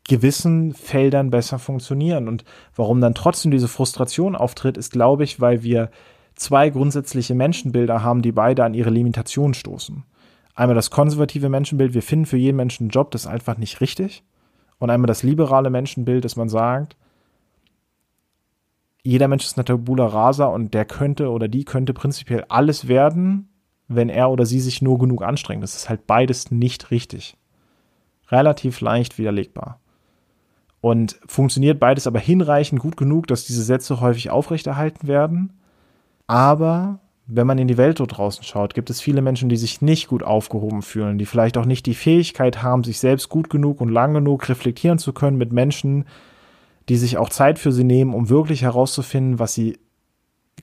gewissen Feldern besser funktionieren. Und warum dann trotzdem diese Frustration auftritt, ist, glaube ich, weil wir zwei grundsätzliche Menschenbilder haben, die beide an ihre Limitationen stoßen. Einmal das konservative Menschenbild, wir finden für jeden Menschen einen Job, das ist einfach nicht richtig. Und einmal das liberale Menschenbild, dass man sagt, jeder Mensch ist eine Tabula rasa und der könnte oder die könnte prinzipiell alles werden, wenn er oder sie sich nur genug anstrengt. Das ist halt beides nicht richtig. Relativ leicht widerlegbar. Und funktioniert beides aber hinreichend gut genug, dass diese Sätze häufig aufrechterhalten werden. Aber wenn man in die Welt dort draußen schaut, gibt es viele Menschen, die sich nicht gut aufgehoben fühlen, die vielleicht auch nicht die Fähigkeit haben, sich selbst gut genug und lang genug reflektieren zu können mit Menschen, die sich auch Zeit für sie nehmen, um wirklich herauszufinden, was sie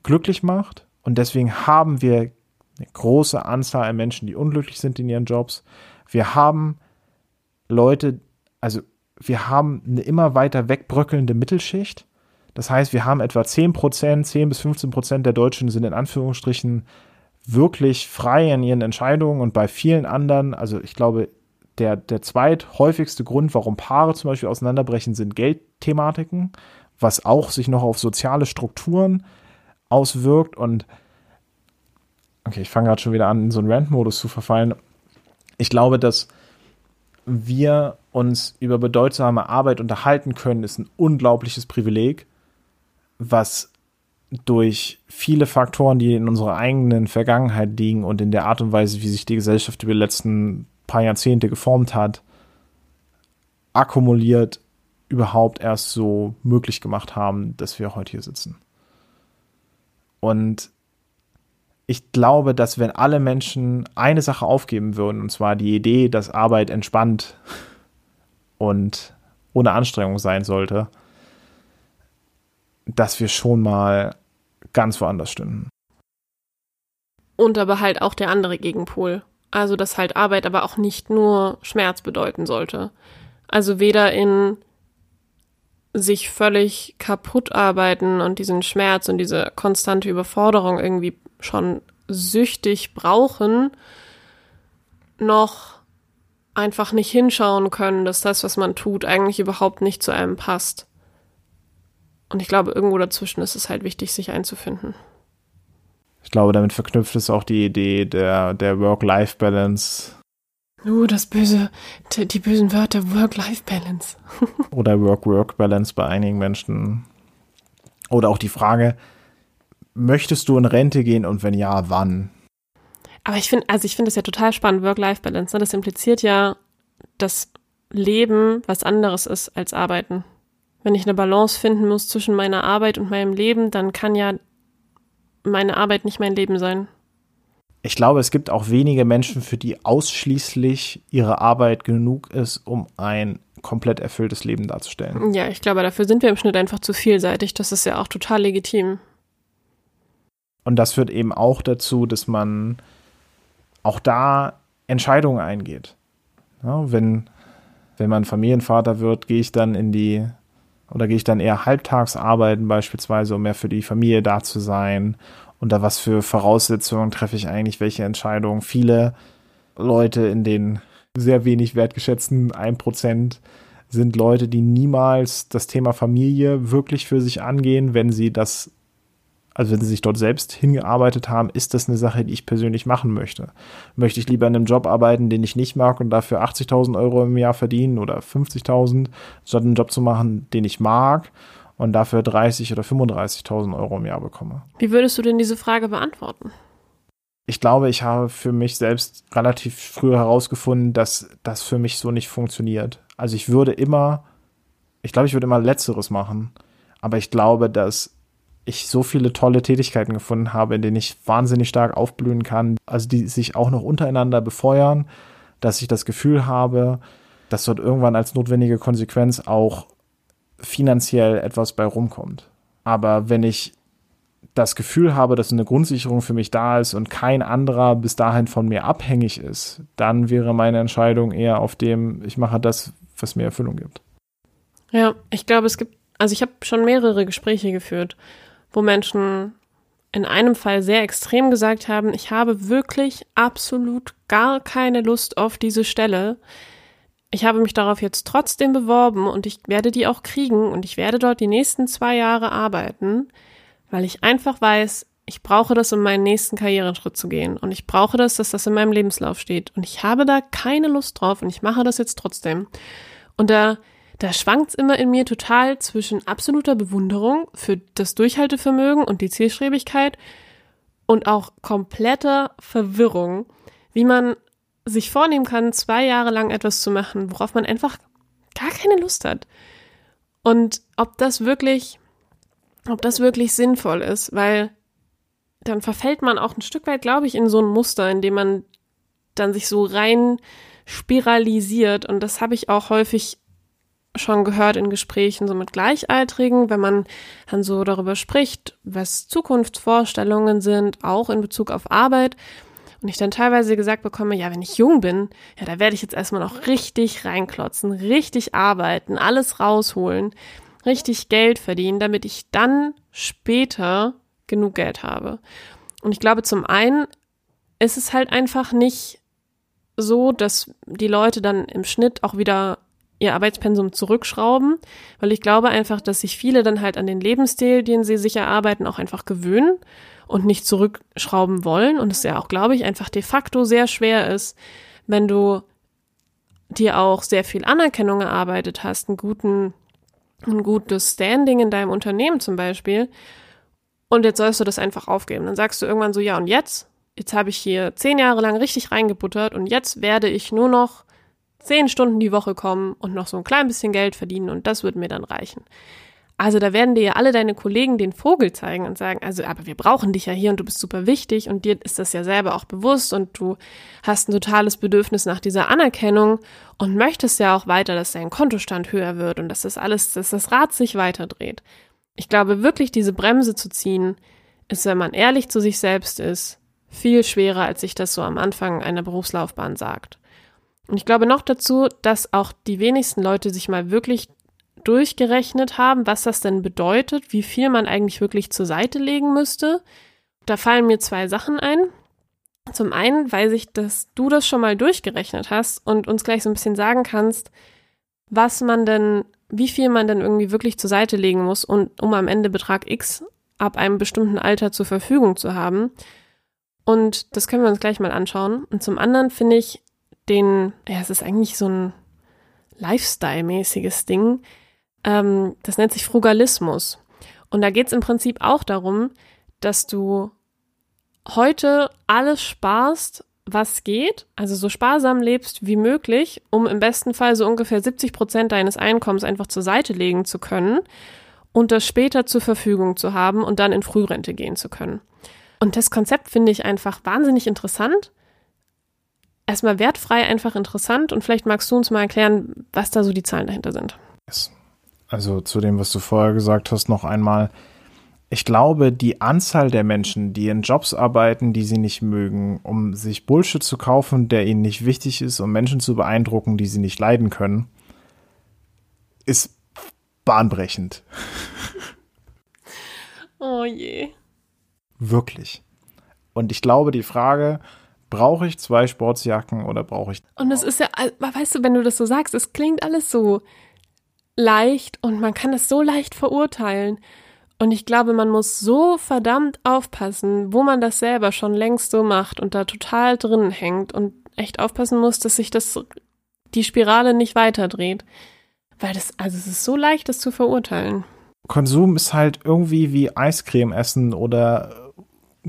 glücklich macht. Und deswegen haben wir eine große Anzahl an Menschen, die unglücklich sind in ihren Jobs. Wir haben Leute, also wir haben eine immer weiter wegbröckelnde Mittelschicht das heißt, wir haben etwa 10 Prozent, 10 bis 15 Prozent der Deutschen sind in Anführungsstrichen wirklich frei in ihren Entscheidungen und bei vielen anderen, also ich glaube, der, der zweithäufigste Grund, warum Paare zum Beispiel auseinanderbrechen, sind Geldthematiken, was auch sich noch auf soziale Strukturen auswirkt und okay, ich fange gerade schon wieder an, in so einen Rant-Modus zu verfallen. Ich glaube, dass wir uns über bedeutsame Arbeit unterhalten können, ist ein unglaubliches Privileg was durch viele Faktoren, die in unserer eigenen Vergangenheit liegen und in der Art und Weise, wie sich die Gesellschaft über die letzten paar Jahrzehnte geformt hat, akkumuliert überhaupt erst so möglich gemacht haben, dass wir heute hier sitzen. Und ich glaube, dass wenn alle Menschen eine Sache aufgeben würden, und zwar die Idee, dass Arbeit entspannt und ohne Anstrengung sein sollte, dass wir schon mal ganz woanders stünden. Und aber halt auch der andere Gegenpol. Also, dass halt Arbeit aber auch nicht nur Schmerz bedeuten sollte. Also weder in sich völlig kaputt arbeiten und diesen Schmerz und diese konstante Überforderung irgendwie schon süchtig brauchen, noch einfach nicht hinschauen können, dass das, was man tut, eigentlich überhaupt nicht zu einem passt. Und ich glaube, irgendwo dazwischen ist es halt wichtig, sich einzufinden. Ich glaube, damit verknüpft es auch die Idee der, der Work-Life-Balance. Uh, das böse, die, die bösen Wörter Work-Life-Balance. Oder Work-Work-Balance bei einigen Menschen. Oder auch die Frage, möchtest du in Rente gehen und wenn ja, wann? Aber ich finde, also ich finde es ja total spannend, Work-Life-Balance. Ne? Das impliziert ja, dass Leben was anderes ist als Arbeiten wenn ich eine Balance finden muss zwischen meiner Arbeit und meinem Leben, dann kann ja meine Arbeit nicht mein Leben sein. Ich glaube, es gibt auch wenige Menschen, für die ausschließlich ihre Arbeit genug ist, um ein komplett erfülltes Leben darzustellen. Ja, ich glaube, dafür sind wir im Schnitt einfach zu vielseitig. Das ist ja auch total legitim. Und das führt eben auch dazu, dass man auch da Entscheidungen eingeht. Ja, wenn, wenn man Familienvater wird, gehe ich dann in die oder gehe ich dann eher halbtags arbeiten, beispielsweise, um mehr für die Familie da zu sein? Unter was für Voraussetzungen treffe ich eigentlich welche Entscheidungen? Viele Leute in den sehr wenig wertgeschätzten 1% sind Leute, die niemals das Thema Familie wirklich für sich angehen, wenn sie das also wenn sie sich dort selbst hingearbeitet haben, ist das eine Sache, die ich persönlich machen möchte. Möchte ich lieber in einem Job arbeiten, den ich nicht mag und dafür 80.000 Euro im Jahr verdienen oder 50.000, statt einen Job zu machen, den ich mag und dafür 30 oder 35.000 Euro im Jahr bekomme. Wie würdest du denn diese Frage beantworten? Ich glaube, ich habe für mich selbst relativ früh herausgefunden, dass das für mich so nicht funktioniert. Also ich würde immer, ich glaube, ich würde immer Letzteres machen. Aber ich glaube, dass ich so viele tolle Tätigkeiten gefunden habe, in denen ich wahnsinnig stark aufblühen kann, also die sich auch noch untereinander befeuern, dass ich das Gefühl habe, dass dort irgendwann als notwendige Konsequenz auch finanziell etwas bei rumkommt. Aber wenn ich das Gefühl habe, dass eine Grundsicherung für mich da ist und kein anderer bis dahin von mir abhängig ist, dann wäre meine Entscheidung eher auf dem, ich mache das, was mir Erfüllung gibt. Ja, ich glaube, es gibt, also ich habe schon mehrere Gespräche geführt wo Menschen in einem Fall sehr extrem gesagt haben, ich habe wirklich absolut gar keine Lust auf diese Stelle. Ich habe mich darauf jetzt trotzdem beworben und ich werde die auch kriegen und ich werde dort die nächsten zwei Jahre arbeiten, weil ich einfach weiß, ich brauche das, um meinen nächsten Karriereschritt zu gehen. Und ich brauche das, dass das in meinem Lebenslauf steht. Und ich habe da keine Lust drauf und ich mache das jetzt trotzdem. Und da da schwankt's immer in mir total zwischen absoluter Bewunderung für das Durchhaltevermögen und die Zielstrebigkeit und auch kompletter Verwirrung, wie man sich vornehmen kann, zwei Jahre lang etwas zu machen, worauf man einfach gar keine Lust hat. Und ob das wirklich, ob das wirklich sinnvoll ist, weil dann verfällt man auch ein Stück weit, glaube ich, in so ein Muster, in dem man dann sich so rein spiralisiert. Und das habe ich auch häufig schon gehört in Gesprächen so mit Gleichaltrigen, wenn man dann so darüber spricht, was Zukunftsvorstellungen sind, auch in Bezug auf Arbeit. Und ich dann teilweise gesagt bekomme, ja, wenn ich jung bin, ja, da werde ich jetzt erstmal noch richtig reinklotzen, richtig arbeiten, alles rausholen, richtig Geld verdienen, damit ich dann später genug Geld habe. Und ich glaube, zum einen ist es halt einfach nicht so, dass die Leute dann im Schnitt auch wieder ihr Arbeitspensum zurückschrauben, weil ich glaube einfach, dass sich viele dann halt an den Lebensstil, den sie sich erarbeiten, auch einfach gewöhnen und nicht zurückschrauben wollen und es ja auch, glaube ich, einfach de facto sehr schwer ist, wenn du dir auch sehr viel Anerkennung erarbeitet hast, einen guten, ein gutes Standing in deinem Unternehmen zum Beispiel, und jetzt sollst du das einfach aufgeben. Dann sagst du irgendwann so, ja, und jetzt? Jetzt habe ich hier zehn Jahre lang richtig reingebuttert und jetzt werde ich nur noch zehn Stunden die Woche kommen und noch so ein klein bisschen Geld verdienen und das wird mir dann reichen. Also da werden dir ja alle deine Kollegen den Vogel zeigen und sagen, also aber wir brauchen dich ja hier und du bist super wichtig und dir ist das ja selber auch bewusst und du hast ein totales Bedürfnis nach dieser Anerkennung und möchtest ja auch weiter, dass dein Kontostand höher wird und dass das alles, dass das Rad sich weiterdreht. Ich glaube wirklich, diese Bremse zu ziehen, ist, wenn man ehrlich zu sich selbst ist, viel schwerer, als sich das so am Anfang einer Berufslaufbahn sagt. Und ich glaube noch dazu, dass auch die wenigsten Leute sich mal wirklich durchgerechnet haben, was das denn bedeutet, wie viel man eigentlich wirklich zur Seite legen müsste. Da fallen mir zwei Sachen ein. Zum einen weiß ich, dass du das schon mal durchgerechnet hast und uns gleich so ein bisschen sagen kannst, was man denn, wie viel man denn irgendwie wirklich zur Seite legen muss, und, um am Ende Betrag X ab einem bestimmten Alter zur Verfügung zu haben. Und das können wir uns gleich mal anschauen. Und zum anderen finde ich, den, ja, es ist eigentlich so ein Lifestyle-mäßiges Ding. Ähm, das nennt sich Frugalismus. Und da geht es im Prinzip auch darum, dass du heute alles sparst, was geht, also so sparsam lebst wie möglich, um im besten Fall so ungefähr 70 Prozent deines Einkommens einfach zur Seite legen zu können und das später zur Verfügung zu haben und dann in Frührente gehen zu können. Und das Konzept finde ich einfach wahnsinnig interessant, erstmal wertfrei, einfach interessant und vielleicht magst du uns mal erklären, was da so die Zahlen dahinter sind. Also zu dem, was du vorher gesagt hast, noch einmal. Ich glaube, die Anzahl der Menschen, die in Jobs arbeiten, die sie nicht mögen, um sich Bullshit zu kaufen, der ihnen nicht wichtig ist, um Menschen zu beeindrucken, die sie nicht leiden können, ist bahnbrechend. Oh je. Wirklich. Und ich glaube, die Frage, brauche ich zwei Sportsjacken oder brauche ich. Und es ist ja, weißt du, wenn du das so sagst, es klingt alles so leicht und man kann das so leicht verurteilen. Und ich glaube, man muss so verdammt aufpassen, wo man das selber schon längst so macht und da total drin hängt und echt aufpassen muss, dass sich das, die Spirale nicht weiterdreht. Weil das, also es ist so leicht, das zu verurteilen. Konsum ist halt irgendwie wie Eiscreme essen oder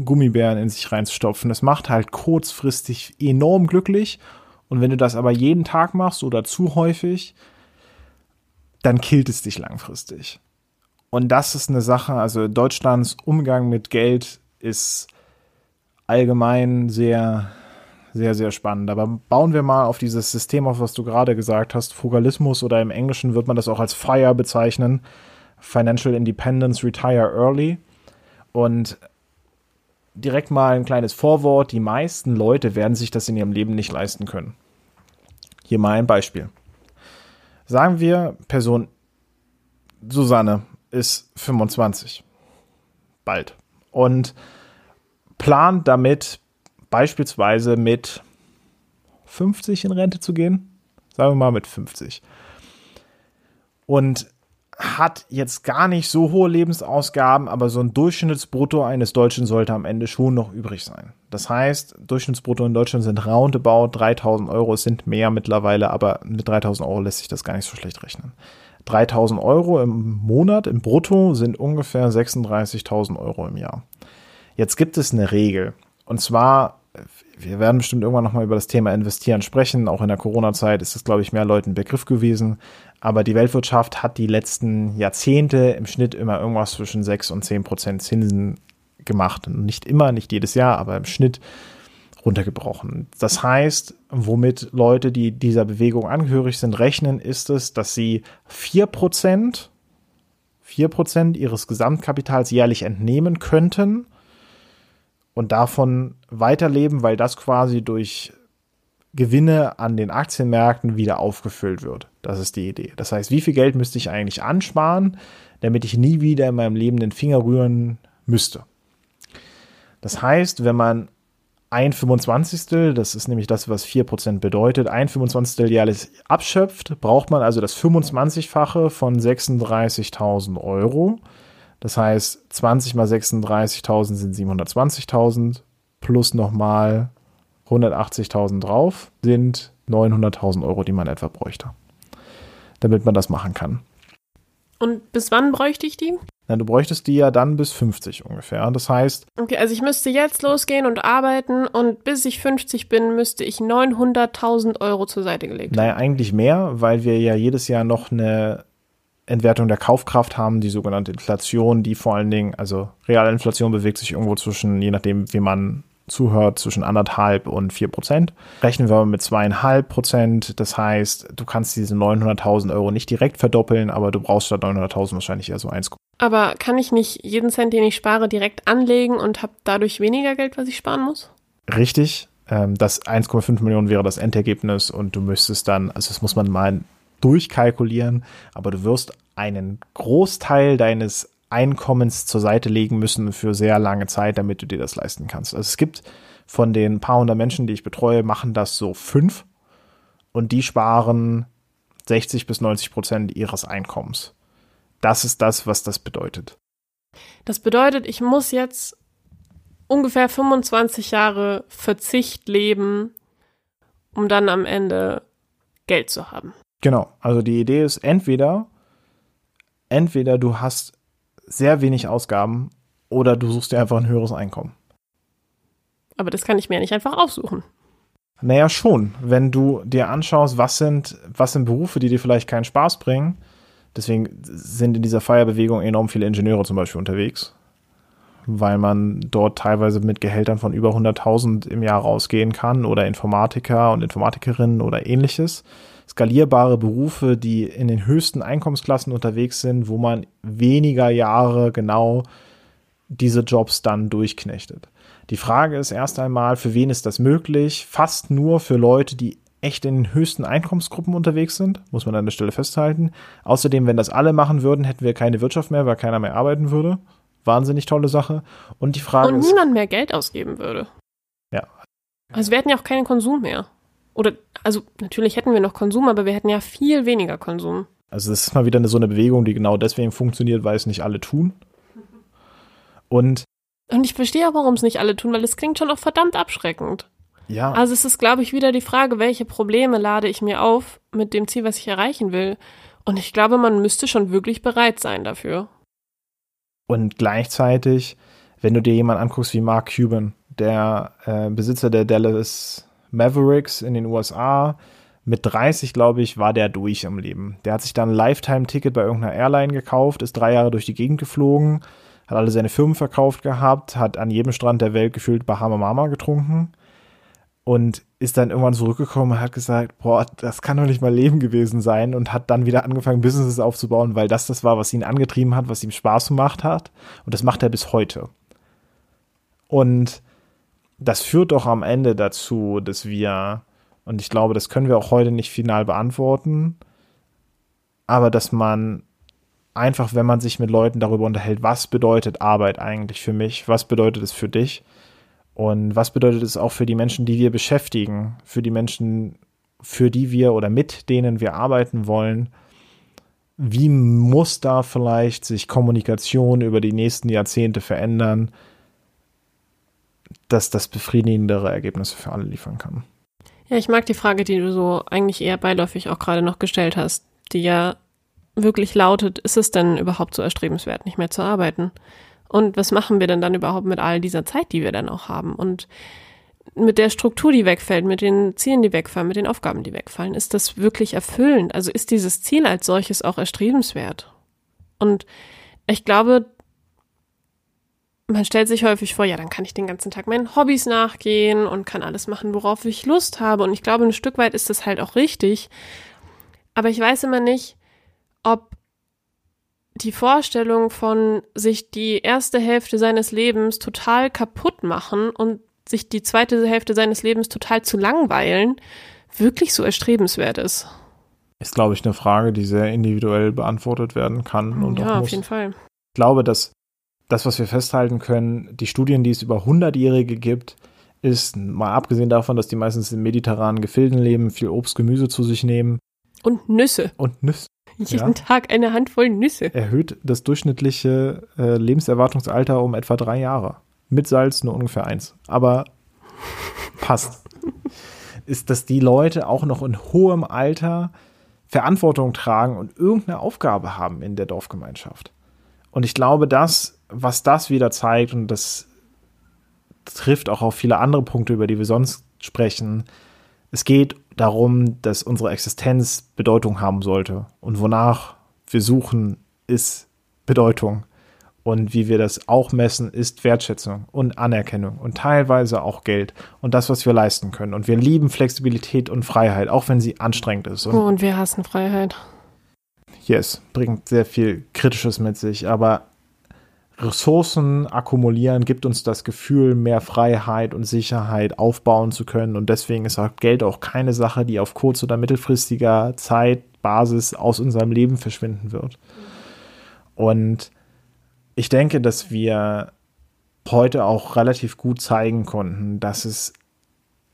Gummibären in sich reinzustopfen. Das macht halt kurzfristig enorm glücklich. Und wenn du das aber jeden Tag machst oder zu häufig, dann killt es dich langfristig. Und das ist eine Sache, also Deutschlands Umgang mit Geld ist allgemein sehr, sehr, sehr spannend. Aber bauen wir mal auf dieses System auf, was du gerade gesagt hast, Frugalismus oder im Englischen wird man das auch als FIRE bezeichnen, Financial Independence, Retire Early. Und direkt mal ein kleines Vorwort, die meisten Leute werden sich das in ihrem Leben nicht leisten können. Hier mal ein Beispiel. Sagen wir, Person Susanne ist 25. Bald. Und plant damit beispielsweise mit 50 in Rente zu gehen. Sagen wir mal mit 50. Und hat jetzt gar nicht so hohe Lebensausgaben, aber so ein Durchschnittsbrutto eines Deutschen sollte am Ende schon noch übrig sein. Das heißt, Durchschnittsbrutto in Deutschland sind roundabout 3000 Euro, es sind mehr mittlerweile, aber mit 3000 Euro lässt sich das gar nicht so schlecht rechnen. 3000 Euro im Monat im Brutto sind ungefähr 36.000 Euro im Jahr. Jetzt gibt es eine Regel. Und zwar, wir werden bestimmt irgendwann nochmal über das Thema Investieren sprechen. Auch in der Corona-Zeit ist das, glaube ich, mehr Leuten Begriff gewesen. Aber die Weltwirtschaft hat die letzten Jahrzehnte im Schnitt immer irgendwas zwischen 6 und 10 Prozent Zinsen gemacht. Nicht immer, nicht jedes Jahr, aber im Schnitt runtergebrochen. Das heißt, womit Leute, die dieser Bewegung angehörig sind, rechnen, ist es, dass sie 4 Prozent 4 Prozent ihres Gesamtkapitals jährlich entnehmen könnten und davon weiterleben, weil das quasi durch Gewinne an den Aktienmärkten wieder aufgefüllt wird. Das ist die Idee. Das heißt, wie viel Geld müsste ich eigentlich ansparen, damit ich nie wieder in meinem Leben den Finger rühren müsste? Das heißt, wenn man ein 25. Das ist nämlich das, was 4% bedeutet. Ein 25. jährlich abschöpft, braucht man also das 25-fache von 36.000 Euro. Das heißt, 20 mal 36.000 sind 720.000 plus nochmal 180.000 drauf sind 900.000 Euro, die man etwa bräuchte, damit man das machen kann. Und bis wann bräuchte ich die? Na, du bräuchtest die ja dann bis 50 ungefähr. Das heißt. Okay, also ich müsste jetzt losgehen und arbeiten und bis ich 50 bin, müsste ich 900.000 Euro zur Seite gelegt. Naja, eigentlich mehr, weil wir ja jedes Jahr noch eine Entwertung der Kaufkraft haben, die sogenannte Inflation, die vor allen Dingen, also reale Inflation bewegt sich irgendwo zwischen, je nachdem, wie man zuhört, zwischen anderthalb und vier Prozent. Rechnen wir mit zweieinhalb Prozent. Das heißt, du kannst diese 900.000 Euro nicht direkt verdoppeln, aber du brauchst statt 900.000 wahrscheinlich eher so 1. Aber kann ich nicht jeden Cent, den ich spare, direkt anlegen und habe dadurch weniger Geld, was ich sparen muss? Richtig. Ähm, das 1,5 Millionen wäre das Endergebnis und du müsstest dann, also das muss man mal durchkalkulieren, aber du wirst einen Großteil deines Einkommens zur Seite legen müssen für sehr lange Zeit, damit du dir das leisten kannst. Also es gibt von den paar hundert Menschen, die ich betreue, machen das so fünf und die sparen 60 bis 90 Prozent ihres Einkommens. Das ist das, was das bedeutet. Das bedeutet, ich muss jetzt ungefähr 25 Jahre Verzicht leben, um dann am Ende Geld zu haben. Genau. Also die Idee ist entweder, entweder du hast sehr wenig Ausgaben oder du suchst dir einfach ein höheres Einkommen. Aber das kann ich mir ja nicht einfach aussuchen. Naja, schon. Wenn du dir anschaust, was sind, was sind Berufe, die dir vielleicht keinen Spaß bringen. Deswegen sind in dieser Feierbewegung enorm viele Ingenieure zum Beispiel unterwegs, weil man dort teilweise mit Gehältern von über 100.000 im Jahr rausgehen kann oder Informatiker und Informatikerinnen oder ähnliches skalierbare Berufe, die in den höchsten Einkommensklassen unterwegs sind, wo man weniger Jahre genau diese Jobs dann durchknechtet. Die Frage ist erst einmal, für wen ist das möglich? Fast nur für Leute, die echt in den höchsten Einkommensgruppen unterwegs sind, muss man an der Stelle festhalten. Außerdem, wenn das alle machen würden, hätten wir keine Wirtschaft mehr, weil keiner mehr arbeiten würde. Wahnsinnig tolle Sache. Und die Frage Und ist. Niemand mehr Geld ausgeben würde. Ja. Also wir hätten ja auch keinen Konsum mehr. Oder, also natürlich hätten wir noch Konsum, aber wir hätten ja viel weniger Konsum. Also es ist mal wieder eine, so eine Bewegung, die genau deswegen funktioniert, weil es nicht alle tun. Und und ich verstehe auch, warum es nicht alle tun, weil es klingt schon auch verdammt abschreckend. ja, Also es ist, glaube ich, wieder die Frage, welche Probleme lade ich mir auf mit dem Ziel, was ich erreichen will. Und ich glaube, man müsste schon wirklich bereit sein dafür. Und gleichzeitig, wenn du dir jemanden anguckst wie Mark Cuban, der äh, Besitzer der Dallas Mavericks in den USA, mit 30, glaube ich, war der durch im Leben. Der hat sich dann ein Lifetime-Ticket bei irgendeiner Airline gekauft, ist drei Jahre durch die Gegend geflogen, hat alle seine Firmen verkauft gehabt, hat an jedem Strand der Welt gefühlt Bahama Mama getrunken und ist dann irgendwann zurückgekommen und hat gesagt, boah, das kann doch nicht mal Leben gewesen sein und hat dann wieder angefangen, Businesses aufzubauen, weil das das war, was ihn angetrieben hat, was ihm Spaß gemacht hat und das macht er bis heute. Und das führt doch am Ende dazu, dass wir, und ich glaube, das können wir auch heute nicht final beantworten, aber dass man einfach, wenn man sich mit Leuten darüber unterhält, was bedeutet Arbeit eigentlich für mich, was bedeutet es für dich und was bedeutet es auch für die Menschen, die wir beschäftigen, für die Menschen, für die wir oder mit denen wir arbeiten wollen, wie muss da vielleicht sich Kommunikation über die nächsten Jahrzehnte verändern, dass das befriedigendere Ergebnisse für alle liefern kann. Ja, ich mag die Frage, die du so eigentlich eher beiläufig auch gerade noch gestellt hast, die ja wirklich lautet, ist es denn überhaupt so erstrebenswert, nicht mehr zu arbeiten? Und was machen wir denn dann überhaupt mit all dieser Zeit, die wir dann auch haben? Und mit der Struktur, die wegfällt, mit den Zielen, die wegfallen, mit den Aufgaben, die wegfallen, ist das wirklich erfüllend? Also ist dieses Ziel als solches auch erstrebenswert? Und ich glaube, man stellt sich häufig vor, ja, dann kann ich den ganzen Tag meinen Hobbys nachgehen und kann alles machen, worauf ich Lust habe. Und ich glaube, ein Stück weit ist das halt auch richtig. Aber ich weiß immer nicht, ob die Vorstellung von sich die erste Hälfte seines Lebens total kaputt machen und sich die zweite Hälfte seines Lebens total zu langweilen, wirklich so erstrebenswert ist. Ist, glaube ich, eine Frage, die sehr individuell beantwortet werden kann und auch ja, muss. auf jeden Fall. Ich glaube, dass das, was wir festhalten können, die Studien, die es über 100-Jährige gibt, ist, mal abgesehen davon, dass die meistens in mediterranen Gefilden leben, viel Obst, Gemüse zu sich nehmen Und Nüsse. und Nüsse, Jeden Tag eine Handvoll Nüsse. erhöht das durchschnittliche äh, Lebenserwartungsalter um etwa drei Jahre. Mit Salz nur ungefähr eins. Aber passt. Ist, dass die Leute auch noch in hohem Alter Verantwortung tragen und irgendeine Aufgabe haben in der Dorfgemeinschaft. Und ich glaube, das, was das wieder zeigt, und das trifft auch auf viele andere Punkte, über die wir sonst sprechen, es geht darum, dass unsere Existenz Bedeutung haben sollte. Und wonach wir suchen, ist Bedeutung. Und wie wir das auch messen, ist Wertschätzung und Anerkennung und teilweise auch Geld und das, was wir leisten können. Und wir lieben Flexibilität und Freiheit, auch wenn sie anstrengend ist. Und Oh, und wir hassen Freiheit. yes, bringt sehr viel Kritisches mit sich, aber Ressourcen akkumulieren gibt uns das Gefühl, mehr Freiheit und Sicherheit aufbauen zu können. Und deswegen ist auch Geld auch keine Sache, die auf kurz- oder mittelfristiger Zeitbasis aus unserem Leben verschwinden wird. Und ich denke, dass wir heute auch relativ gut zeigen konnten, dass es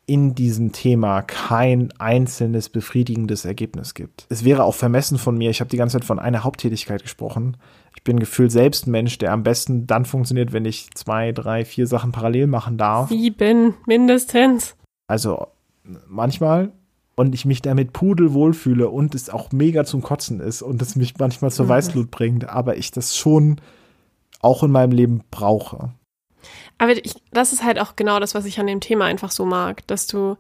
in diesem Thema kein einzelnes befriedigendes Ergebnis gibt. Es wäre auch vermessen von mir, ich habe die ganze Zeit von einer Haupttätigkeit gesprochen. Ich bin gefühlt selbst ein Mensch, der am besten dann funktioniert, wenn ich zwei, drei, vier Sachen parallel machen darf. Sieben mindestens. Also manchmal und ich mich damit pudelwohl fühle und es auch mega zum Kotzen ist und es mich manchmal zur Mhm. Weißglut bringt, aber ich das schon auch in meinem Leben brauche. Aber ich, das ist halt auch genau das, was ich an dem Thema einfach so mag, dass du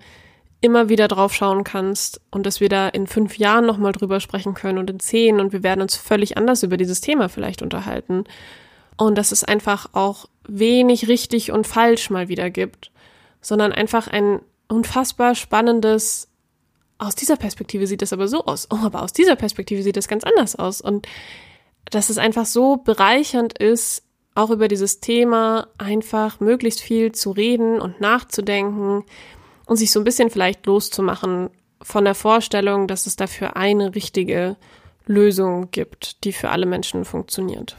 immer wieder drauf schauen kannst und dass wir da in fünf Jahren nochmal drüber sprechen können und in zehn und wir werden uns völlig anders über dieses Thema vielleicht unterhalten. Und dass es einfach auch wenig richtig und falsch mal wieder gibt, sondern einfach ein unfassbar spannendes, aus dieser Perspektive sieht das aber so aus, oh, aber aus dieser Perspektive sieht das ganz anders aus. Und dass es einfach so bereichernd ist, auch über dieses Thema einfach möglichst viel zu reden und nachzudenken und sich so ein bisschen vielleicht loszumachen von der Vorstellung, dass es dafür eine richtige Lösung gibt, die für alle Menschen funktioniert.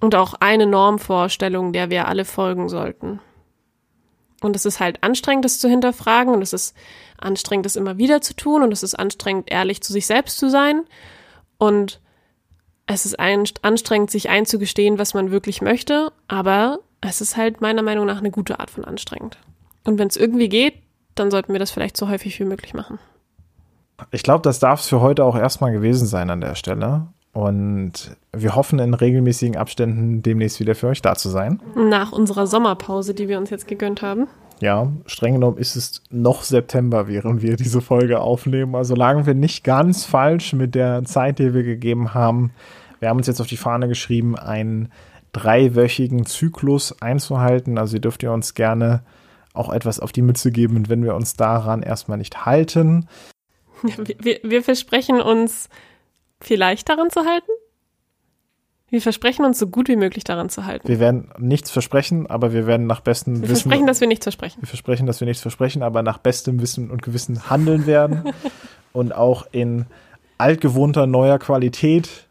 Und auch eine Normvorstellung, der wir alle folgen sollten. Und es ist halt anstrengend, das zu hinterfragen und es ist anstrengend, das immer wieder zu tun und es ist anstrengend, ehrlich zu sich selbst zu sein. Und es ist anstrengend, sich einzugestehen, was man wirklich möchte, aber es ist halt meiner Meinung nach eine gute Art von anstrengend. Und wenn es irgendwie geht, dann sollten wir das vielleicht so häufig wie möglich machen. Ich glaube, das darf es für heute auch erstmal gewesen sein an der Stelle. Und wir hoffen in regelmäßigen Abständen demnächst wieder für euch da zu sein. Nach unserer Sommerpause, die wir uns jetzt gegönnt haben. Ja, streng genommen ist es noch September, während wir diese Folge aufnehmen. Also lagen wir nicht ganz falsch mit der Zeit, die wir gegeben haben. Wir haben uns jetzt auf die Fahne geschrieben, einen dreiwöchigen Zyklus einzuhalten. Also ihr dürft ihr uns gerne auch etwas auf die Mütze geben, wenn wir uns daran erstmal nicht halten. Wir, wir versprechen uns, vielleicht daran zu halten? Wir versprechen uns so gut wie möglich daran zu halten. Wir werden nichts versprechen, aber wir werden nach bestem wir Wissen. Wir versprechen, dass wir nichts versprechen. Wir versprechen, dass wir nichts versprechen, aber nach bestem Wissen und Gewissen handeln werden und auch in altgewohnter neuer Qualität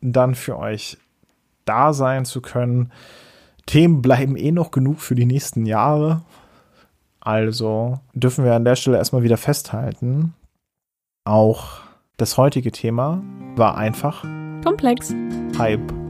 dann für euch da sein zu können. Themen bleiben eh noch genug für die nächsten Jahre. Also dürfen wir an der Stelle erstmal wieder festhalten. Auch das heutige Thema war einfach komplex. Hype